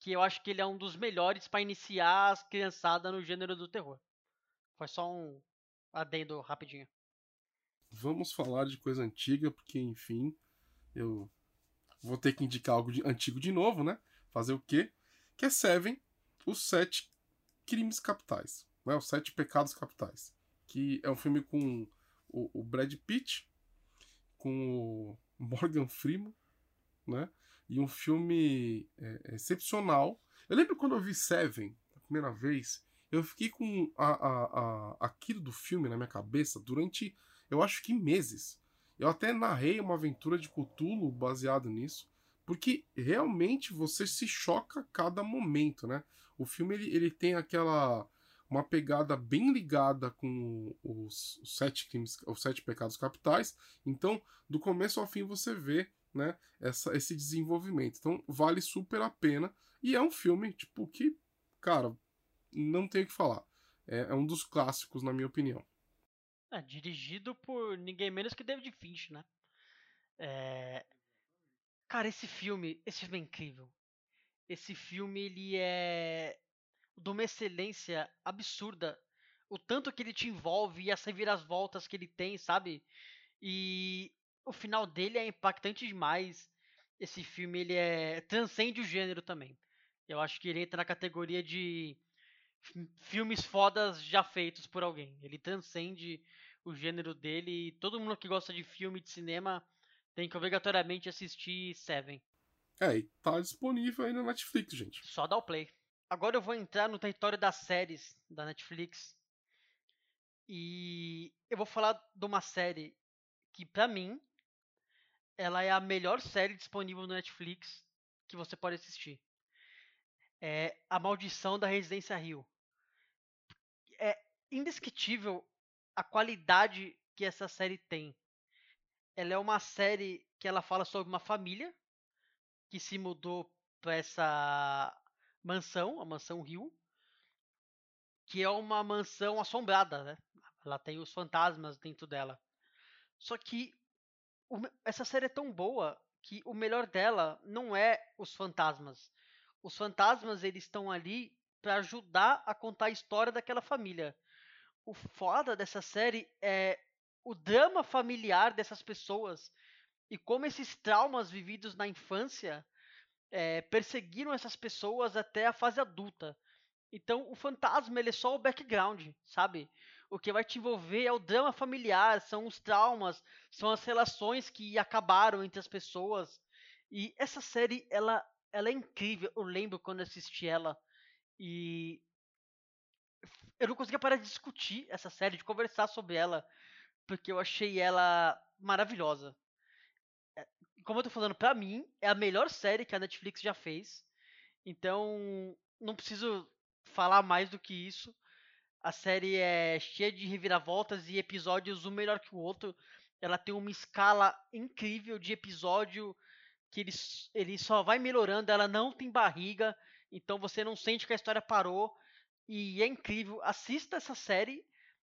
que eu acho que ele é um dos melhores pra iniciar as criançadas no gênero do terror. Foi só um adendo rapidinho. Vamos falar de coisa antiga, porque, enfim, eu vou ter que indicar algo de- antigo de novo, né? Fazer o quê? Que é Seven, os sete crimes capitais, né? Os sete pecados capitais. Que é um filme com o, o Brad Pitt, com o Morgan Freeman, né? E um filme é, excepcional. Eu lembro quando eu vi Seven, a primeira vez, eu fiquei com a, a, a, aquilo do filme na minha cabeça durante eu acho que meses. Eu até narrei uma aventura de Cthulhu baseado nisso, porque realmente você se choca a cada momento, né? O filme ele, ele tem aquela uma pegada bem ligada com os, os sete crimes, os sete pecados capitais. Então, do começo ao fim você vê, né, essa, esse desenvolvimento. Então, vale super a pena e é um filme tipo que, cara, não tem o que falar. É, é um dos clássicos na minha opinião. É, dirigido por ninguém menos que David Finch, né? É... Cara, esse filme, esse filme é incrível. Esse filme, ele é de uma excelência absurda. O tanto que ele te envolve e as reviravoltas que ele tem, sabe? E o final dele é impactante demais. Esse filme, ele é transcende o gênero também. Eu acho que ele entra na categoria de filmes fodas já feitos por alguém. Ele transcende o gênero dele e todo mundo que gosta de filme de cinema tem que obrigatoriamente assistir Seven. É, e tá disponível aí na Netflix, gente. Só dá o play. Agora eu vou entrar no território das séries da Netflix. E eu vou falar de uma série que, pra mim, ela é a melhor série disponível no Netflix que você pode assistir. É A Maldição da Residência Rio. É indescritível a qualidade que essa série tem. Ela é uma série que ela fala sobre uma família que se mudou para essa mansão, a mansão Rio, que é uma mansão assombrada, né? Ela tem os fantasmas dentro dela. Só que o, essa série é tão boa que o melhor dela não é os fantasmas. Os fantasmas eles estão ali para ajudar a contar a história daquela família. O foda dessa série é o drama familiar dessas pessoas e como esses traumas vividos na infância é, perseguiram essas pessoas até a fase adulta. Então o fantasma ele é só o background, sabe? O que vai te envolver é o drama familiar, são os traumas, são as relações que acabaram entre as pessoas. E essa série, ela, ela é incrível. Eu lembro quando assisti ela e eu não conseguia parar de discutir essa série, de conversar sobre ela, porque eu achei ela maravilhosa como eu tô falando, pra mim, é a melhor série que a Netflix já fez. Então, não preciso falar mais do que isso. A série é cheia de reviravoltas e episódios um melhor que o outro. Ela tem uma escala incrível de episódio que ele, ele só vai melhorando. Ela não tem barriga, então você não sente que a história parou. E é incrível. Assista essa série.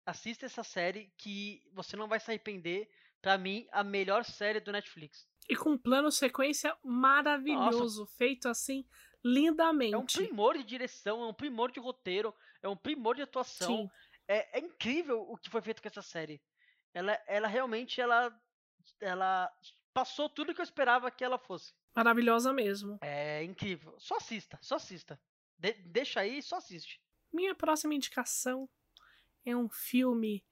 Assista essa série que você não vai se arrepender. Pra mim, a melhor série do Netflix. E com um plano sequência maravilhoso, Nossa. feito assim lindamente. É um primor de direção, é um primor de roteiro, é um primor de atuação. É, é, incrível o que foi feito com essa série. Ela, ela realmente ela, ela passou tudo que eu esperava que ela fosse. Maravilhosa mesmo. É incrível. Só assista, só assista. De, deixa aí e só assiste. Minha próxima indicação é um filme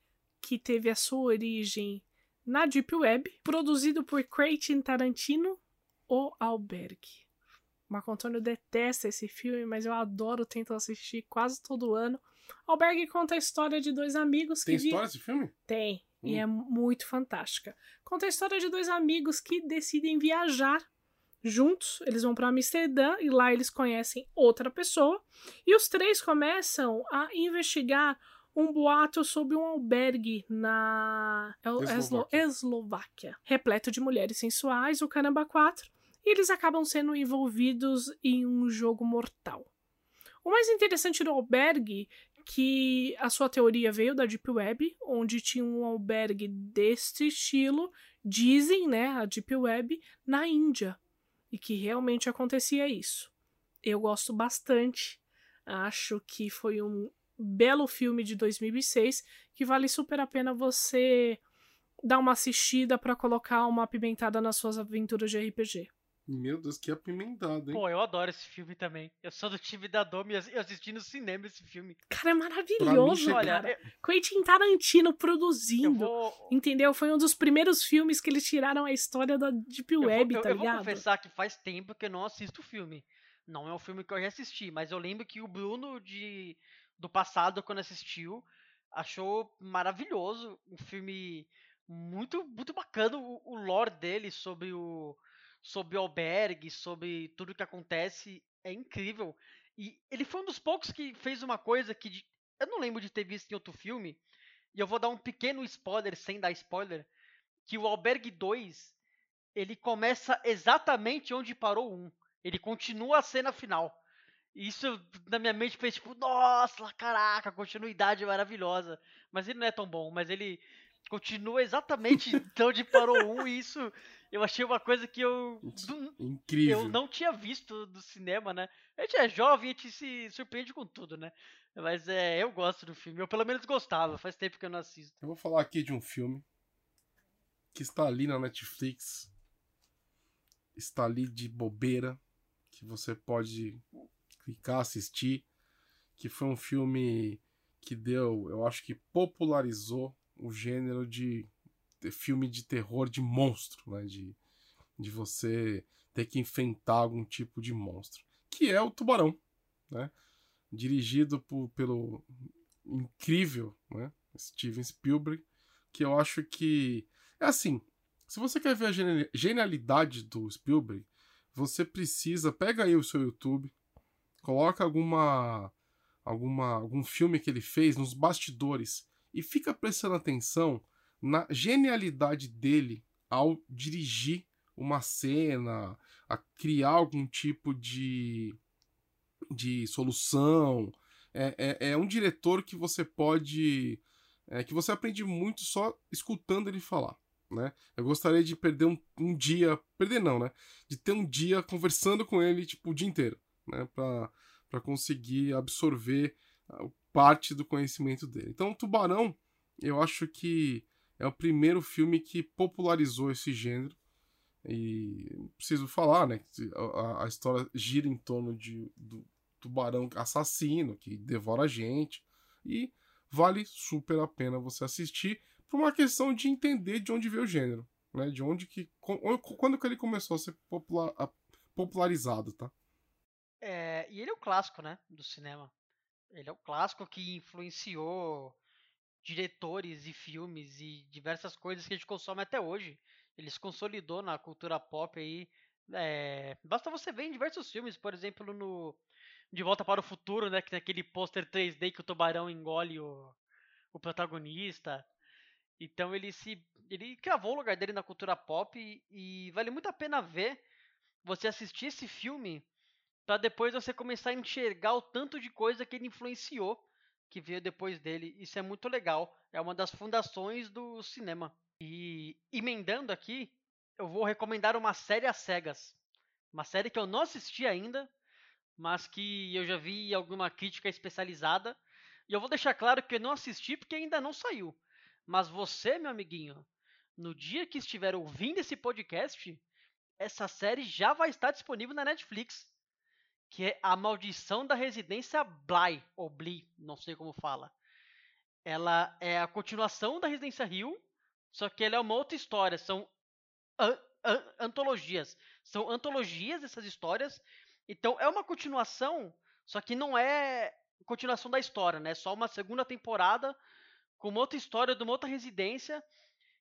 que teve a sua origem na Deep Web, produzido por Quentin Tarantino, O Albergue. Marco Antônio detesta esse filme, mas eu adoro, tento assistir quase todo ano. Albergue conta a história de dois amigos Tem que. Tem história esse filme? Tem, hum. e é muito fantástica. Conta a história de dois amigos que decidem viajar juntos. Eles vão para Amsterdã e lá eles conhecem outra pessoa. E os três começam a investigar um boato sobre um albergue na Eslováquia. Eslováquia, repleto de mulheres sensuais, o Caramba 4, e eles acabam sendo envolvidos em um jogo mortal. O mais interessante do albergue que a sua teoria veio da Deep Web, onde tinha um albergue deste estilo, dizem, né, a Deep Web, na Índia, e que realmente acontecia isso. Eu gosto bastante, acho que foi um belo filme de 2006 que vale super a pena você dar uma assistida para colocar uma apimentada nas suas aventuras de RPG. Meu Deus, que apimentado, hein? Pô, eu adoro esse filme também. Eu sou do time da Domi e assisti no cinema esse filme. Cara, é maravilhoso, mim, cara. Olha, eu... Quentin Tarantino produzindo. Vou... Entendeu? Foi um dos primeiros filmes que eles tiraram a história da Deep Web, eu tá eu, ligado? Eu vou confessar que faz tempo que eu não assisto o filme. Não é um filme que eu já assisti, mas eu lembro que o Bruno de do passado quando assistiu, achou maravilhoso, um filme muito muito bacana o, o lore dele sobre o sobre o albergue, sobre tudo que acontece, é incrível. E ele foi um dos poucos que fez uma coisa que eu não lembro de ter visto em outro filme, e eu vou dar um pequeno spoiler sem dar spoiler, que o Albergue 2, ele começa exatamente onde parou 1. Ele continua a cena final. Isso na minha mente fez tipo, nossa, caraca, continuidade maravilhosa. Mas ele não é tão bom, mas ele continua exatamente de onde parou um, e isso eu achei uma coisa que eu. Incrível. Eu não tinha visto do cinema, né? A gente é jovem, a gente se surpreende com tudo, né? Mas é, eu gosto do filme, eu pelo menos gostava, faz tempo que eu não assisto. Eu vou falar aqui de um filme que está ali na Netflix, está ali de bobeira, que você pode clicar, assistir, que foi um filme que deu, eu acho que popularizou o gênero de, filme de terror de monstro, né? De, de você ter que enfrentar algum tipo de monstro, que é o Tubarão, né? Dirigido por, pelo incrível, né? Steven Spielberg, que eu acho que é assim. Se você quer ver a genialidade do Spielberg, você precisa pega aí o seu YouTube, coloca alguma alguma algum filme que ele fez nos bastidores e fica prestando atenção na genialidade dele ao dirigir uma cena, a criar algum tipo de, de solução. É, é, é um diretor que você pode. É, que você aprende muito só escutando ele falar. Né? Eu gostaria de perder um, um dia. Perder não, né? De ter um dia conversando com ele tipo, o dia inteiro. Né? Para conseguir absorver parte do conhecimento dele. Então, Tubarão, eu acho que é o primeiro filme que popularizou esse gênero. E preciso falar, né? A, a história gira em torno de, do tubarão assassino que devora a gente. E vale super a pena você assistir por uma questão de entender de onde veio o gênero. Né? De onde que. Quando que ele começou a ser popular, popularizado, tá? É, e ele é o clássico, né? Do cinema. Ele é o clássico que influenciou diretores e filmes e diversas coisas que a gente consome até hoje. Ele se consolidou na cultura pop aí. É, basta você ver em diversos filmes, por exemplo, no De Volta para o Futuro, né? Que tem aquele pôster 3D que o tubarão engole o, o protagonista. Então ele se. ele cravou o lugar dele na cultura pop e, e vale muito a pena ver você assistir esse filme para depois você começar a enxergar o tanto de coisa que ele influenciou que veio depois dele. Isso é muito legal. É uma das fundações do cinema. E emendando aqui, eu vou recomendar uma série às cegas. Uma série que eu não assisti ainda, mas que eu já vi alguma crítica especializada. E eu vou deixar claro que eu não assisti porque ainda não saiu. Mas você, meu amiguinho, no dia que estiver ouvindo esse podcast, essa série já vai estar disponível na Netflix que é A Maldição da Residência Bly, ou Bly, não sei como fala. Ela é a continuação da Residência Rio, só que ela é uma outra história, são an an antologias. São antologias dessas histórias, então é uma continuação, só que não é continuação da história, né? É só uma segunda temporada com uma outra história de uma outra residência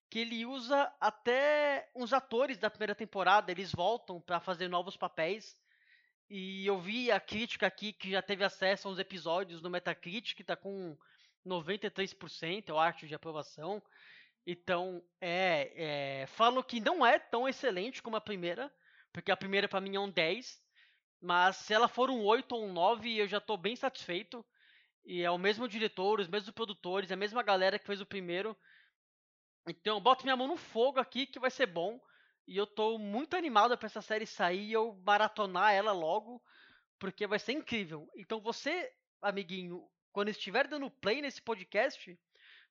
que ele usa até uns atores da primeira temporada, eles voltam para fazer novos papéis. E eu vi a crítica aqui que já teve acesso a uns episódios no Metacritic, tá com 93%, eu acho, de aprovação. Então, é, é, Falo que não é tão excelente como a primeira, porque a primeira para mim é um 10. Mas se ela for um 8 ou um 9, eu já estou bem satisfeito. E é o mesmo diretor, os mesmos produtores, a mesma galera que fez o primeiro. Então, boto minha mão no fogo aqui que vai ser bom. E eu tô muito animado para essa série sair e eu maratonar ela logo, porque vai ser incrível. Então você, amiguinho, quando estiver dando play nesse podcast,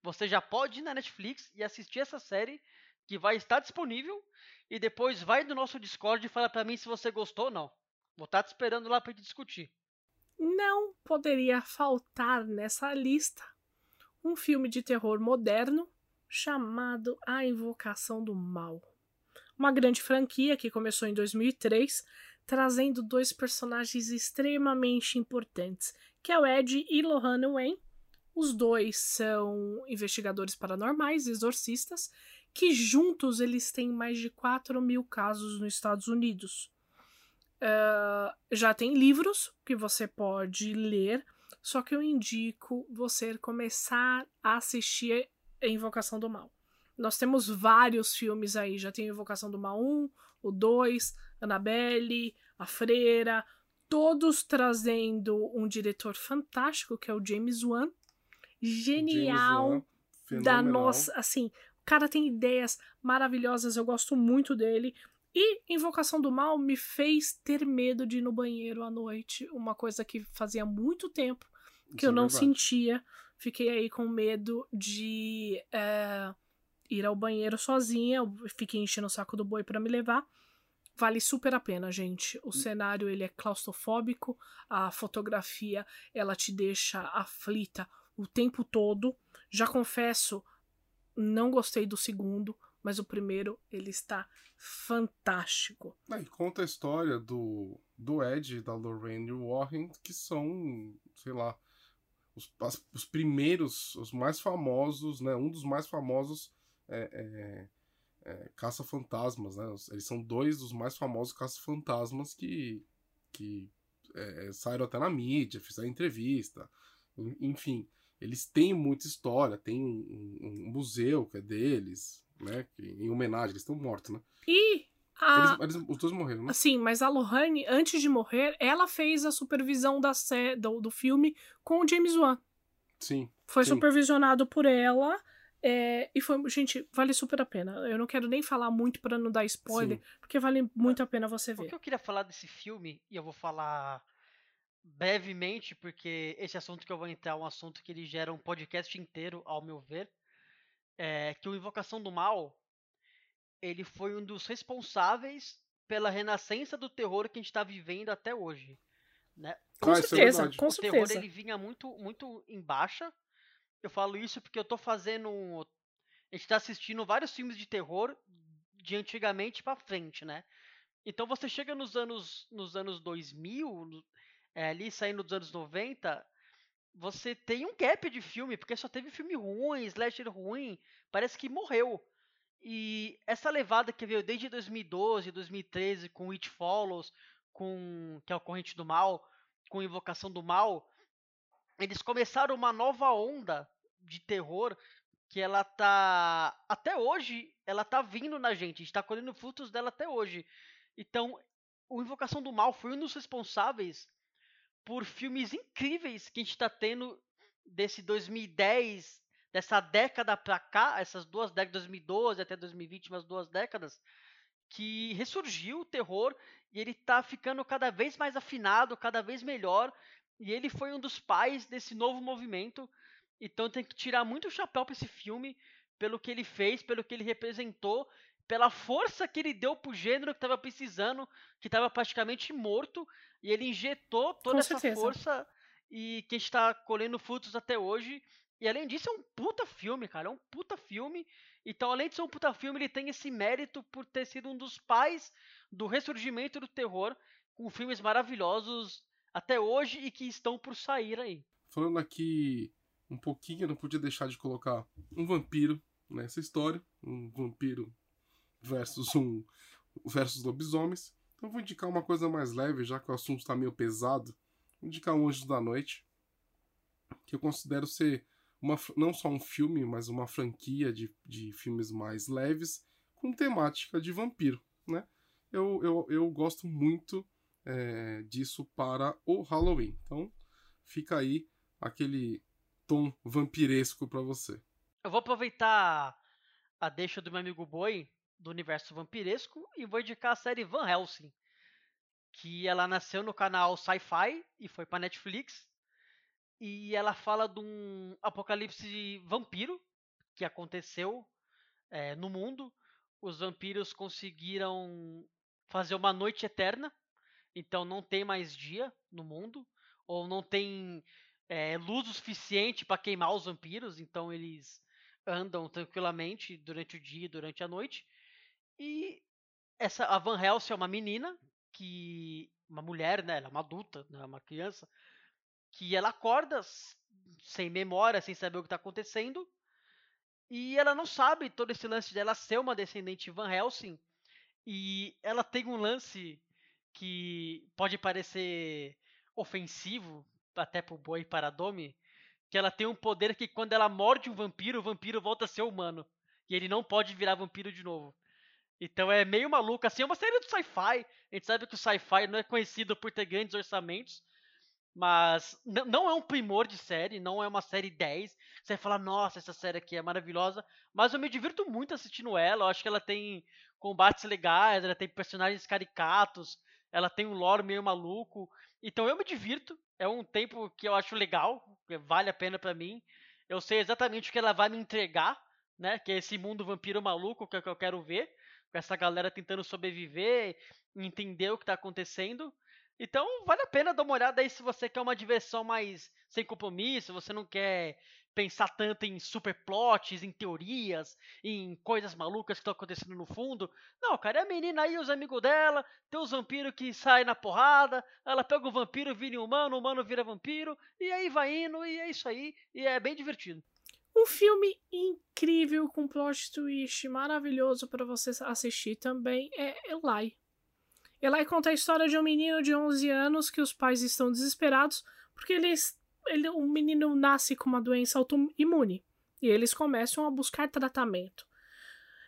você já pode ir na Netflix e assistir essa série que vai estar disponível e depois vai no nosso Discord e fala para mim se você gostou ou não. Vou estar te esperando lá para gente discutir. Não poderia faltar nessa lista um filme de terror moderno chamado A Invocação do Mal uma grande franquia que começou em 2003, trazendo dois personagens extremamente importantes, que é o Ed e Lohana Wayne. Os dois são investigadores paranormais, exorcistas, que juntos eles têm mais de 4 mil casos nos Estados Unidos. Uh, já tem livros que você pode ler, só que eu indico você começar a assistir a Invocação do Mal. Nós temos vários filmes aí, já tem Invocação do Mal 1, o 2, Annabelle, A Freira, todos trazendo um diretor fantástico, que é o James Wan. Genial James Wan, da nossa, assim, o cara tem ideias maravilhosas, eu gosto muito dele. E Invocação do Mal me fez ter medo de ir no banheiro à noite, uma coisa que fazia muito tempo que Isso eu é não é sentia. Fiquei aí com medo de é, ir ao banheiro sozinha, eu fiquei enchendo o saco do boi para me levar. Vale super a pena, gente. O cenário ele é claustrofóbico, a fotografia ela te deixa aflita o tempo todo. Já confesso, não gostei do segundo, mas o primeiro ele está fantástico. É, e conta a história do, do Ed da Lorraine Warren, que são, sei lá, os, as, os primeiros, os mais famosos, né? Um dos mais famosos é, é, é, caça-fantasmas, né? Eles são dois dos mais famosos caça-fantasmas que, que é, saíram até na mídia, fizeram entrevista, enfim. Eles têm muita história, tem um, um museu que é deles, né? Que, em homenagem, eles estão mortos, né? E a... Eles, eles, os dois morreram, né? Sim, mas a Lohane, antes de morrer, ela fez a supervisão da sé... do, do filme com o James Wan. Sim. Foi sim. supervisionado por ela. É, e foi, gente, vale super a pena. Eu não quero nem falar muito para não dar spoiler, Sim. porque vale muito a pena você O ver. que eu queria falar desse filme, e eu vou falar brevemente, porque esse assunto que eu vou entrar é um assunto que ele gera um podcast inteiro, ao meu ver, é que o Invocação do Mal, ele foi um dos responsáveis pela renascença do terror que a gente está vivendo até hoje. Né? Com Ah, é certeza, verdade. com o terror certeza. ele vinha muito, muito em baixa. Eu falo isso porque eu tô fazendo. um- A gente tá assistindo vários filmes de terror de antigamente pra frente, né? Então você chega nos anos, nos anos 2000, no- é, ali saindo dos anos 90, você tem um gap de filme, porque só teve filme ruim, slasher ruim, parece que morreu. E essa levada que veio desde 2012, 2013, com It Follows, com que é o Corrente do Mal, com Invocação do Mal, eles começaram uma nova onda de terror que ela tá até hoje, ela tá vindo na gente, a gente tá colhendo frutos dela até hoje. Então, o Invocação do Mal foi um dos responsáveis por filmes incríveis que a gente tá tendo desse 2010, dessa década pra cá, essas duas décadas, 2012 até 2020, umas duas décadas, que ressurgiu o terror e ele tá ficando cada vez mais afinado, cada vez melhor. E ele foi um dos pais desse novo movimento. Então tem que tirar muito o chapéu pra esse filme, pelo que ele fez, pelo que ele representou, pela força que ele deu pro gênero que tava precisando, que tava praticamente morto, e ele injetou toda Com essa certeza. força e que a gente tá colhendo frutos até hoje. E além disso, é um puta filme, cara. É um puta filme. Então, além de ser um puta filme, ele tem esse mérito por ter sido um dos pais do ressurgimento do terror, com filmes maravilhosos até hoje e que estão por sair aí. Falando aqui um pouquinho, eu não podia deixar de colocar um vampiro nessa história. Um vampiro versus um versus lobisomens. Então vou indicar uma coisa mais leve, já que o assunto está meio pesado. Vou indicar um Anjo da Noite, que eu considero ser uma, não só um filme, mas uma franquia de, de filmes mais leves com temática de vampiro, né? Eu, eu, eu gosto muito é, disso para o Halloween. Então fica aí aquele tom vampiresco para você. Eu vou aproveitar a deixa do meu amigo Boi do universo vampiresco e vou indicar a série Van Helsing, que ela nasceu no canal Sci-Fi e foi para Netflix. E ela fala de um apocalipse vampiro que aconteceu eh, no mundo. Os vampiros conseguiram fazer uma noite eterna, então não tem mais dia no mundo, ou não tem eh, luz o suficiente para queimar os vampiros, então eles andam tranquilamente durante o dia e durante a noite. E essa a Van Helsing é uma menina que uma mulher, né, ela é uma adulta, não é uma criança, que ela acorda sem memória, sem saber o que está acontecendo, e ela não sabe todo esse lance dela ser uma descendente Van Helsing, e ela tem um lance que pode parecer ofensivo até pro boi e para a Domi, que ela tem um poder que quando ela morde um vampiro, o vampiro volta a ser humano. E ele não pode virar vampiro de novo. Então é meio maluco, assim, é uma série do sci-fi. A gente sabe que o sci-fi não é conhecido por ter grandes orçamentos, mas não é um primor de série, não é uma série 10. Você vai falar, nossa, essa série aqui é maravilhosa. Mas eu me divirto muito assistindo ela. Eu acho que ela tem combates legais, ela tem personagens caricatos, ela tem um lore meio maluco. Então eu me divirto. É um tempo que eu acho legal, vale a pena pra mim. Eu sei exatamente o que ela vai me entregar, né? Que é esse mundo vampiro maluco que eu quero ver. com essa galera tentando sobreviver, entender o que tá acontecendo. Então, vale a pena dar uma olhada aí se você quer uma diversão mais sem compromisso, você não quer pensar tanto em super plots, em teorias, em coisas malucas que estão acontecendo no fundo. Não, cara, é a menina aí, os amigos dela, tem os vampiros que saem na porrada, ela pega o vampiro, vira humano, o humano vira vampiro, e aí vai indo, e é isso aí, e é bem divertido. Um filme incrível com plot twist maravilhoso para você assistir também é Eli. Eli conta a história de um menino de 11 anos que os pais estão desesperados porque eles, ele, o menino nasce com uma doença autoimune e eles começam a buscar tratamento.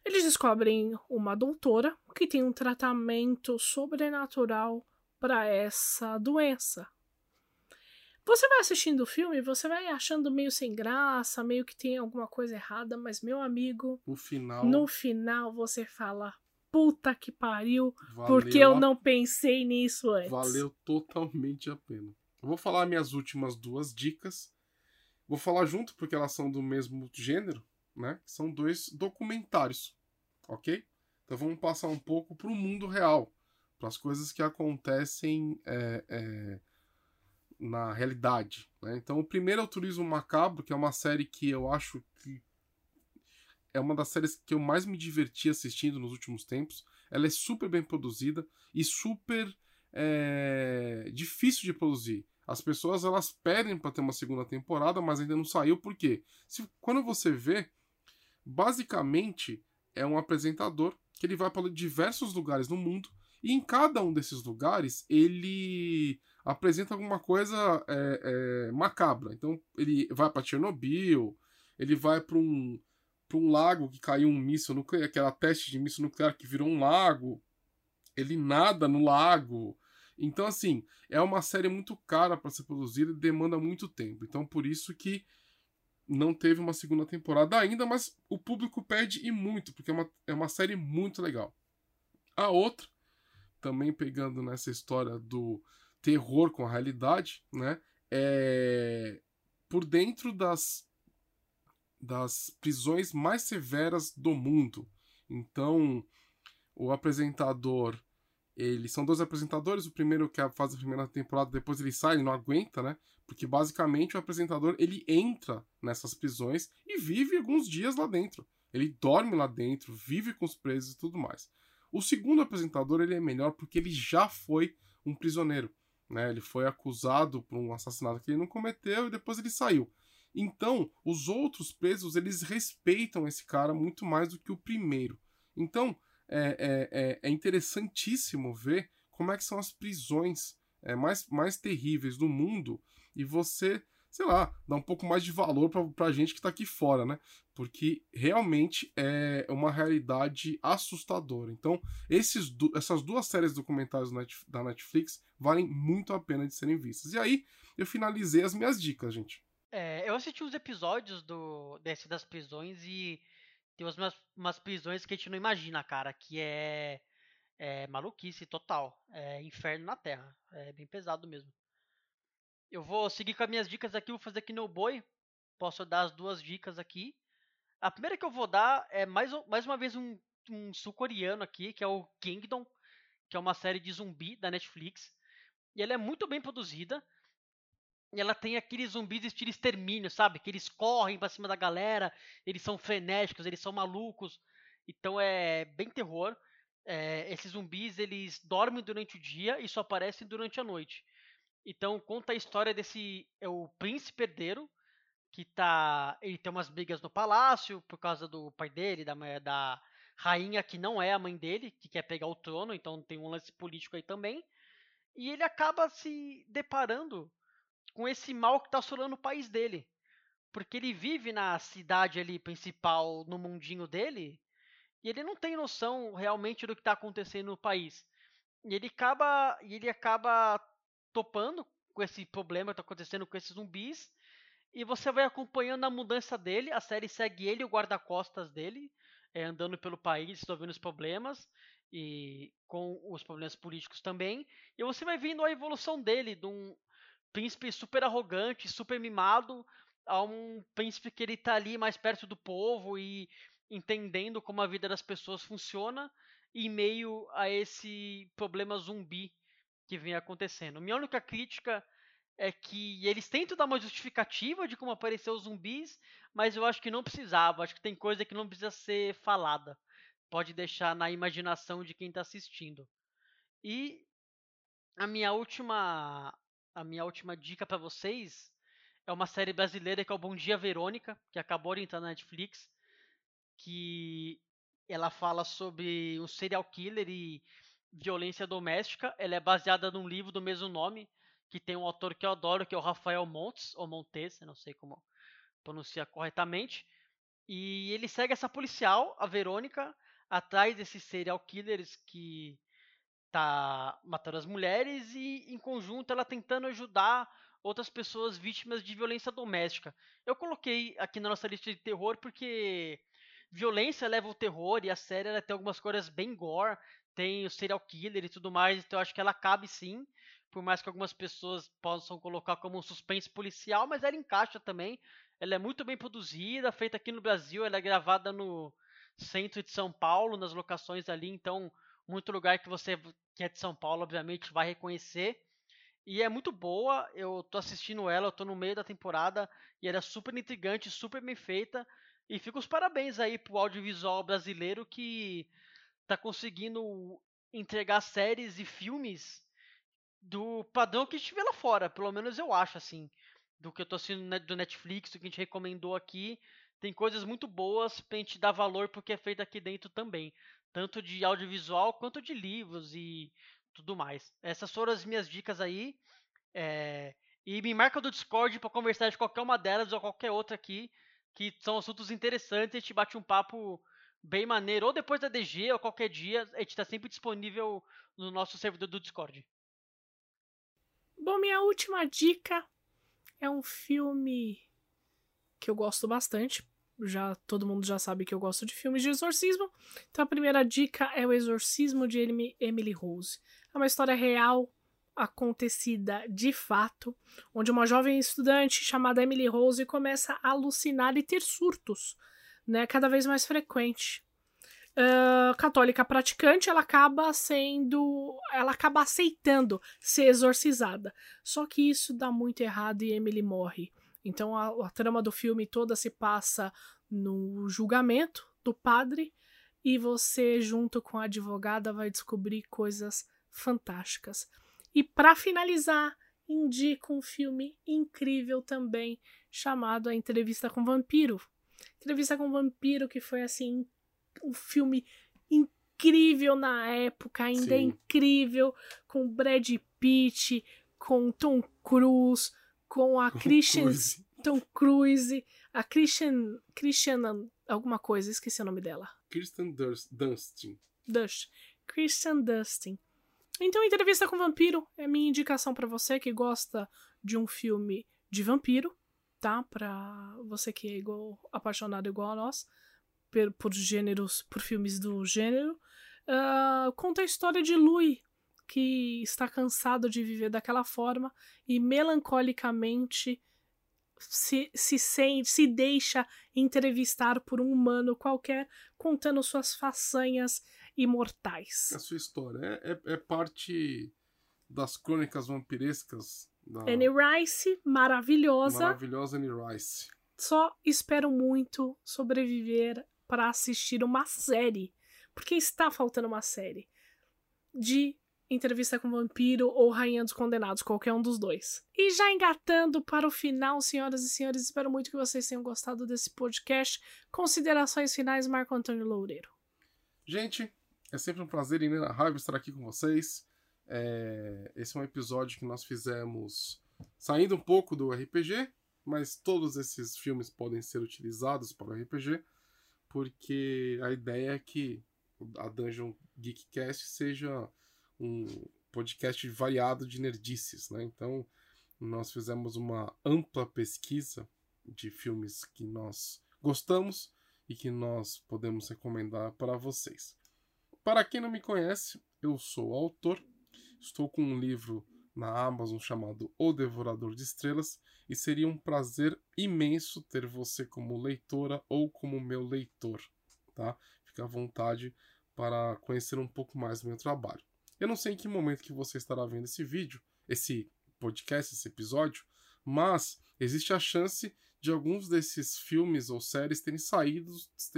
Eles descobrem uma doutora que tem um tratamento sobrenatural para essa doença. Você vai assistindo o filme, você vai achando meio sem graça, meio que tem alguma coisa errada, mas meu amigo, no final, no final você fala puta que pariu, porque eu a... não pensei nisso antes. Valeu totalmente a pena. Eu vou falar minhas últimas duas dicas. Vou falar junto porque elas são do mesmo gênero, né? São dois documentários, ok? Então vamos passar um pouco para o mundo real, para as coisas que acontecem é, é, na realidade. Né? Então o primeiro é o Turismo Macabro, que é uma série que eu acho que é uma das séries que eu mais me diverti assistindo nos últimos tempos. Ela é super bem produzida e super é, difícil de produzir. As pessoas elas pedem para ter uma segunda temporada, mas ainda não saiu porque se quando você vê, basicamente é um apresentador que ele vai para diversos lugares no mundo e em cada um desses lugares ele apresenta alguma coisa é, é, macabra. Então ele vai para Chernobyl, ele vai para um para um lago que caiu um míssil nuclear, aquela teste de míssil nuclear que virou um lago. Ele nada no lago. Então, assim, é uma série muito cara para ser produzida e demanda muito tempo. Então, por isso que não teve uma segunda temporada ainda, mas o público pede e muito, porque é uma, é uma série muito legal. A outra, também pegando nessa história do terror com a realidade, né? É por dentro das das prisões mais severas do mundo. Então, o apresentador, eles são dois apresentadores, o primeiro que faz a primeira temporada, depois ele sai, ele não aguenta, né? Porque basicamente o apresentador, ele entra nessas prisões e vive alguns dias lá dentro. Ele dorme lá dentro, vive com os presos e tudo mais. O segundo apresentador, ele é melhor porque ele já foi um prisioneiro, né? Ele foi acusado por um assassinato que ele não cometeu e depois ele saiu. Então, os outros presos, eles respeitam esse cara muito mais do que o primeiro. Então, é, é, é, é interessantíssimo ver como é que são as prisões é, mais, mais terríveis do mundo e você, sei lá, dá um pouco mais de valor pra, pra gente que tá aqui fora, né? Porque realmente é uma realidade assustadora. Então, esses, essas duas séries documentários da Netflix valem muito a pena de serem vistas. E aí, eu finalizei as minhas dicas, gente. É, eu assisti uns episódios do desse das prisões e tem umas, umas prisões que a gente não imagina, cara, que é, é maluquice total. É inferno na Terra. É bem pesado mesmo. Eu vou seguir com as minhas dicas aqui, vou fazer aqui no boi. Posso dar as duas dicas aqui. A primeira que eu vou dar é mais, mais uma vez um, um sul-coreano aqui, que é o Kingdom, que é uma série de zumbi da Netflix. E ela é muito bem produzida. E ela tem aqueles zumbis estilo extermínio, sabe? Que eles correm pra cima da galera, eles são frenéticos, eles são malucos. Então é bem terror. É, esses zumbis, eles dormem durante o dia e só aparecem durante a noite. Então conta a história desse... É o príncipe herdeiro, que tá... Ele tem umas brigas no palácio por causa do pai dele, da, da rainha que não é a mãe dele, que quer pegar o trono, então tem um lance político aí também. E ele acaba se deparando com esse mal que está assolando o país dele. Porque ele vive na cidade ali principal, no mundinho dele, e ele não tem noção realmente do que está acontecendo no país. E ele acaba, e ele acaba topando com esse problema que está acontecendo com esses zumbis. E você vai acompanhando a mudança dele. A série segue ele, o guarda-costas dele, é, andando pelo país, resolvendo os problemas e com os problemas políticos também. E você vai vendo a evolução dele, de um, príncipe super arrogante, super mimado, a um príncipe que ele tá ali mais perto do povo e entendendo como a vida das pessoas funciona. em meio a esse problema zumbi que vem acontecendo. Minha única crítica é que eles tentam dar uma justificativa de como apareceu os zumbis, mas eu acho que não precisava. Acho que tem coisa que não precisa ser falada. Pode deixar na imaginação de quem está assistindo. E a minha última a minha última dica para vocês é uma série brasileira que é o Bom Dia Verônica, que acabou de entrar na Netflix, que ela fala sobre um serial killer e violência doméstica. Ela é baseada num livro do mesmo nome, que tem um autor que eu adoro, que é o Rafael Montes, ou Montes, não sei como pronunciar corretamente. E ele segue essa policial, a Verônica, atrás desses serial killers que tá matando as mulheres e em conjunto ela tentando ajudar outras pessoas vítimas de violência doméstica. Eu coloquei aqui na nossa lista de terror porque violência leva o terror e a série ela tem algumas coisas bem gore, tem o serial killer e tudo mais, então eu acho que ela cabe sim, por mais que algumas pessoas possam colocar como um suspense policial, mas ela encaixa também. Ela é muito bem produzida, feita aqui no Brasil, ela é gravada no centro de São Paulo, nas locações ali, então muito lugar que você que é de São Paulo, obviamente, vai reconhecer. E é muito boa, eu tô assistindo ela, eu tô no meio da temporada e ela é super intrigante, super bem feita. E fica os parabéns aí pro audiovisual brasileiro que tá conseguindo entregar séries e filmes do padrão que a gente vê lá fora, pelo menos eu acho assim. Do que eu tô assistindo do Netflix, do que a gente recomendou aqui. Tem coisas muito boas pra gente dar valor porque é feito aqui dentro também tanto de audiovisual quanto de livros e tudo mais. Essas foram as minhas dicas aí. É, e me marca do Discord para conversar de qualquer uma delas ou qualquer outra aqui, que são assuntos interessantes. A gente bate um papo bem maneiro, ou depois da DG, ou qualquer dia. A gente está sempre disponível no nosso servidor do Discord. Bom, minha última dica é um filme que eu gosto bastante, já todo mundo já sabe que eu gosto de filmes de exorcismo. Então a primeira dica é o Exorcismo de Emily Rose. É uma história real acontecida de fato, onde uma jovem estudante chamada Emily Rose começa a alucinar e ter surtos, né, cada vez mais frequente. Uh, católica praticante, ela acaba sendo, ela acaba aceitando ser exorcizada. Só que isso dá muito errado e Emily morre. Então a, a trama do filme toda se passa no julgamento do padre e você, junto com a advogada, vai descobrir coisas fantásticas. E para finalizar, indico um filme incrível também chamado A Entrevista com o Vampiro. Entrevista com o Vampiro, que foi assim um filme incrível na época, ainda é Sim. incrível, com Brad Pitt, com Tom Cruise, com a Christian. Tom Cruise, a Christian Christian alguma coisa, esqueci o nome dela. Kristen Dustin. Dust. Christian Dustin. Então, entrevista com vampiro é minha indicação para você que gosta de um filme de vampiro, tá? Para você que é igual apaixonado igual a nós por, por gêneros, por filmes do gênero. Uh, conta a história de Louis, que está cansado de viver daquela forma e melancolicamente se, se sente, se deixa entrevistar por um humano qualquer, contando suas façanhas imortais. A sua história é, é, é parte das crônicas vampirescas da... Annie Rice, maravilhosa. Maravilhosa Annie Rice. Só espero muito sobreviver para assistir uma série, porque está faltando uma série de Entrevista com o Vampiro ou Rainha dos Condenados, qualquer um dos dois. E já engatando para o final, senhoras e senhores, espero muito que vocês tenham gostado desse podcast. Considerações finais, Marco Antônio Loureiro. Gente, é sempre um prazer inenarrável estar aqui com vocês. É... Esse é um episódio que nós fizemos saindo um pouco do RPG, mas todos esses filmes podem ser utilizados para o RPG, porque a ideia é que a Dungeon Geekcast seja um podcast variado de nerdices, né? Então, nós fizemos uma ampla pesquisa de filmes que nós gostamos e que nós podemos recomendar para vocês. Para quem não me conhece, eu sou autor, estou com um livro na Amazon chamado O Devorador de Estrelas e seria um prazer imenso ter você como leitora ou como meu leitor, tá? Fique à vontade para conhecer um pouco mais do meu trabalho. Eu não sei em que momento que você estará vendo esse vídeo, esse podcast, esse episódio, mas existe a chance de alguns desses filmes ou séries terem saído,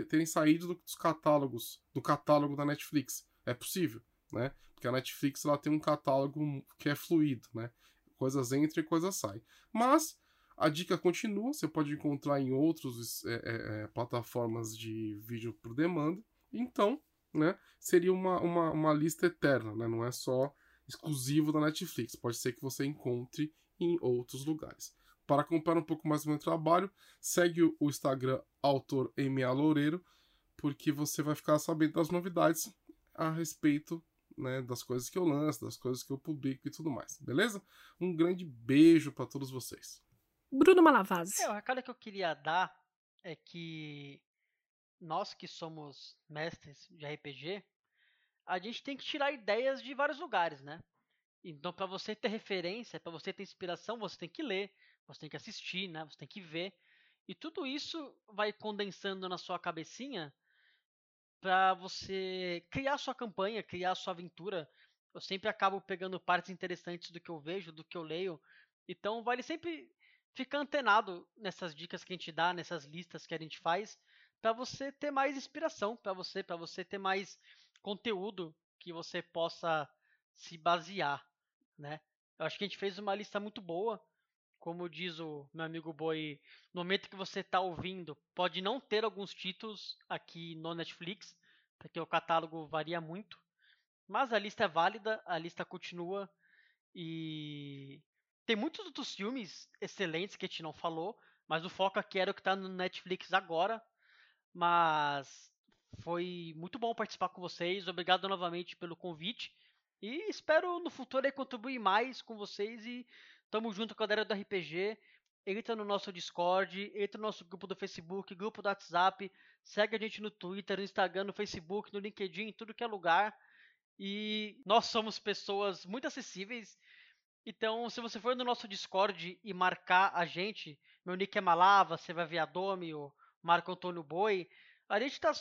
terem saído dos catálogos, do catálogo da Netflix. É possível, né? Porque a Netflix ela tem um catálogo que é fluido, né? Coisas entram e coisas saem. Mas a dica continua, você pode encontrar em outras é, é, é, plataformas de vídeo por demanda. Então, né, seria uma, uma, uma lista eterna, né? Não é só exclusivo da Netflix. Pode ser que você encontre em outros lugares. Para acompanhar um pouco mais do meu trabalho, segue o Instagram autor MA Loureiro, porque você vai ficar sabendo das novidades a respeito né, das coisas que eu lanço, das coisas que eu publico e tudo mais, beleza? Um grande beijo para todos vocês. Bruno Malavase. É, o recado que eu queria dar é que nós que somos mestres de RPG, a gente tem que tirar ideias de vários lugares, né? Então, para você ter referência, para você ter inspiração, você tem que ler, você tem que assistir, né? Você tem que ver. E tudo isso vai condensando na sua cabecinha para você criar sua campanha, criar sua aventura. Eu sempre acabo pegando partes interessantes do que eu vejo, do que eu leio. Então, vale sempre ficar antenado nessas dicas que a gente dá, nessas listas que a gente faz, para você ter mais inspiração, para você, para você ter mais conteúdo que você possa se basear né? Eu acho que a gente fez uma lista muito boa. Como diz o meu amigo Boi, no momento que você está ouvindo, pode não ter alguns títulos aqui no Netflix, porque o catálogo varia muito. Mas a lista é válida, a lista continua e tem muitos outros filmes excelentes que a gente não falou, mas o foco aqui era o que está no Netflix agora. Mas foi muito bom participar com vocês. Obrigado novamente pelo convite. E espero no futuro contribuir mais com vocês e tamo junto com a galera do RPG. Entra no nosso Discord, entra no nosso grupo do Facebook, grupo do WhatsApp, segue a gente no Twitter, no Instagram, no Facebook, no LinkedIn, em tudo que é lugar. E nós somos pessoas muito acessíveis. Então, se você for no nosso Discord e marcar a gente, meu nick é Malava, você vai ver a Domi, o Marco Antônio Boi, a gente tá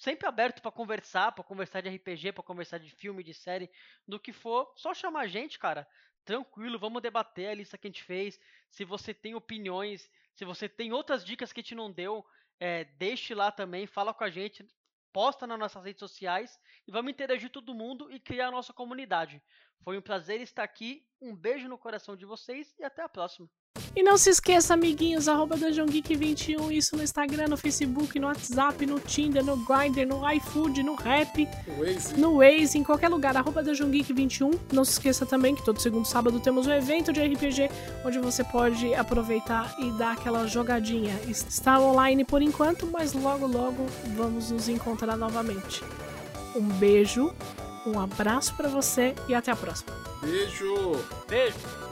sempre aberto para conversar, para conversar de RPG, para conversar de filme, de série, do que for. Só chamar a gente, cara. Tranquilo, vamos debater a lista que a gente fez. Se você tem opiniões, se você tem outras dicas que a gente não deu, é, deixe lá também, fala com a gente, posta nas nossas redes sociais e vamos interagir todo mundo e criar a nossa comunidade. Foi um prazer estar aqui, um beijo no coração de vocês e até a próxima. E não se esqueça, amiguinhos, arroba DungeonGeek21, isso no Instagram, no Facebook, no WhatsApp, no Tinder, no Grindr, no iFood, no Rap, no Waze, no Waze em qualquer lugar, arroba DungeonGeek21. Não se esqueça também que todo segundo sábado temos um evento de RPG, onde você pode aproveitar e dar aquela jogadinha. Está online por enquanto, mas logo logo vamos nos encontrar novamente. Um beijo, um abraço para você e até a próxima. Beijo! Beijo!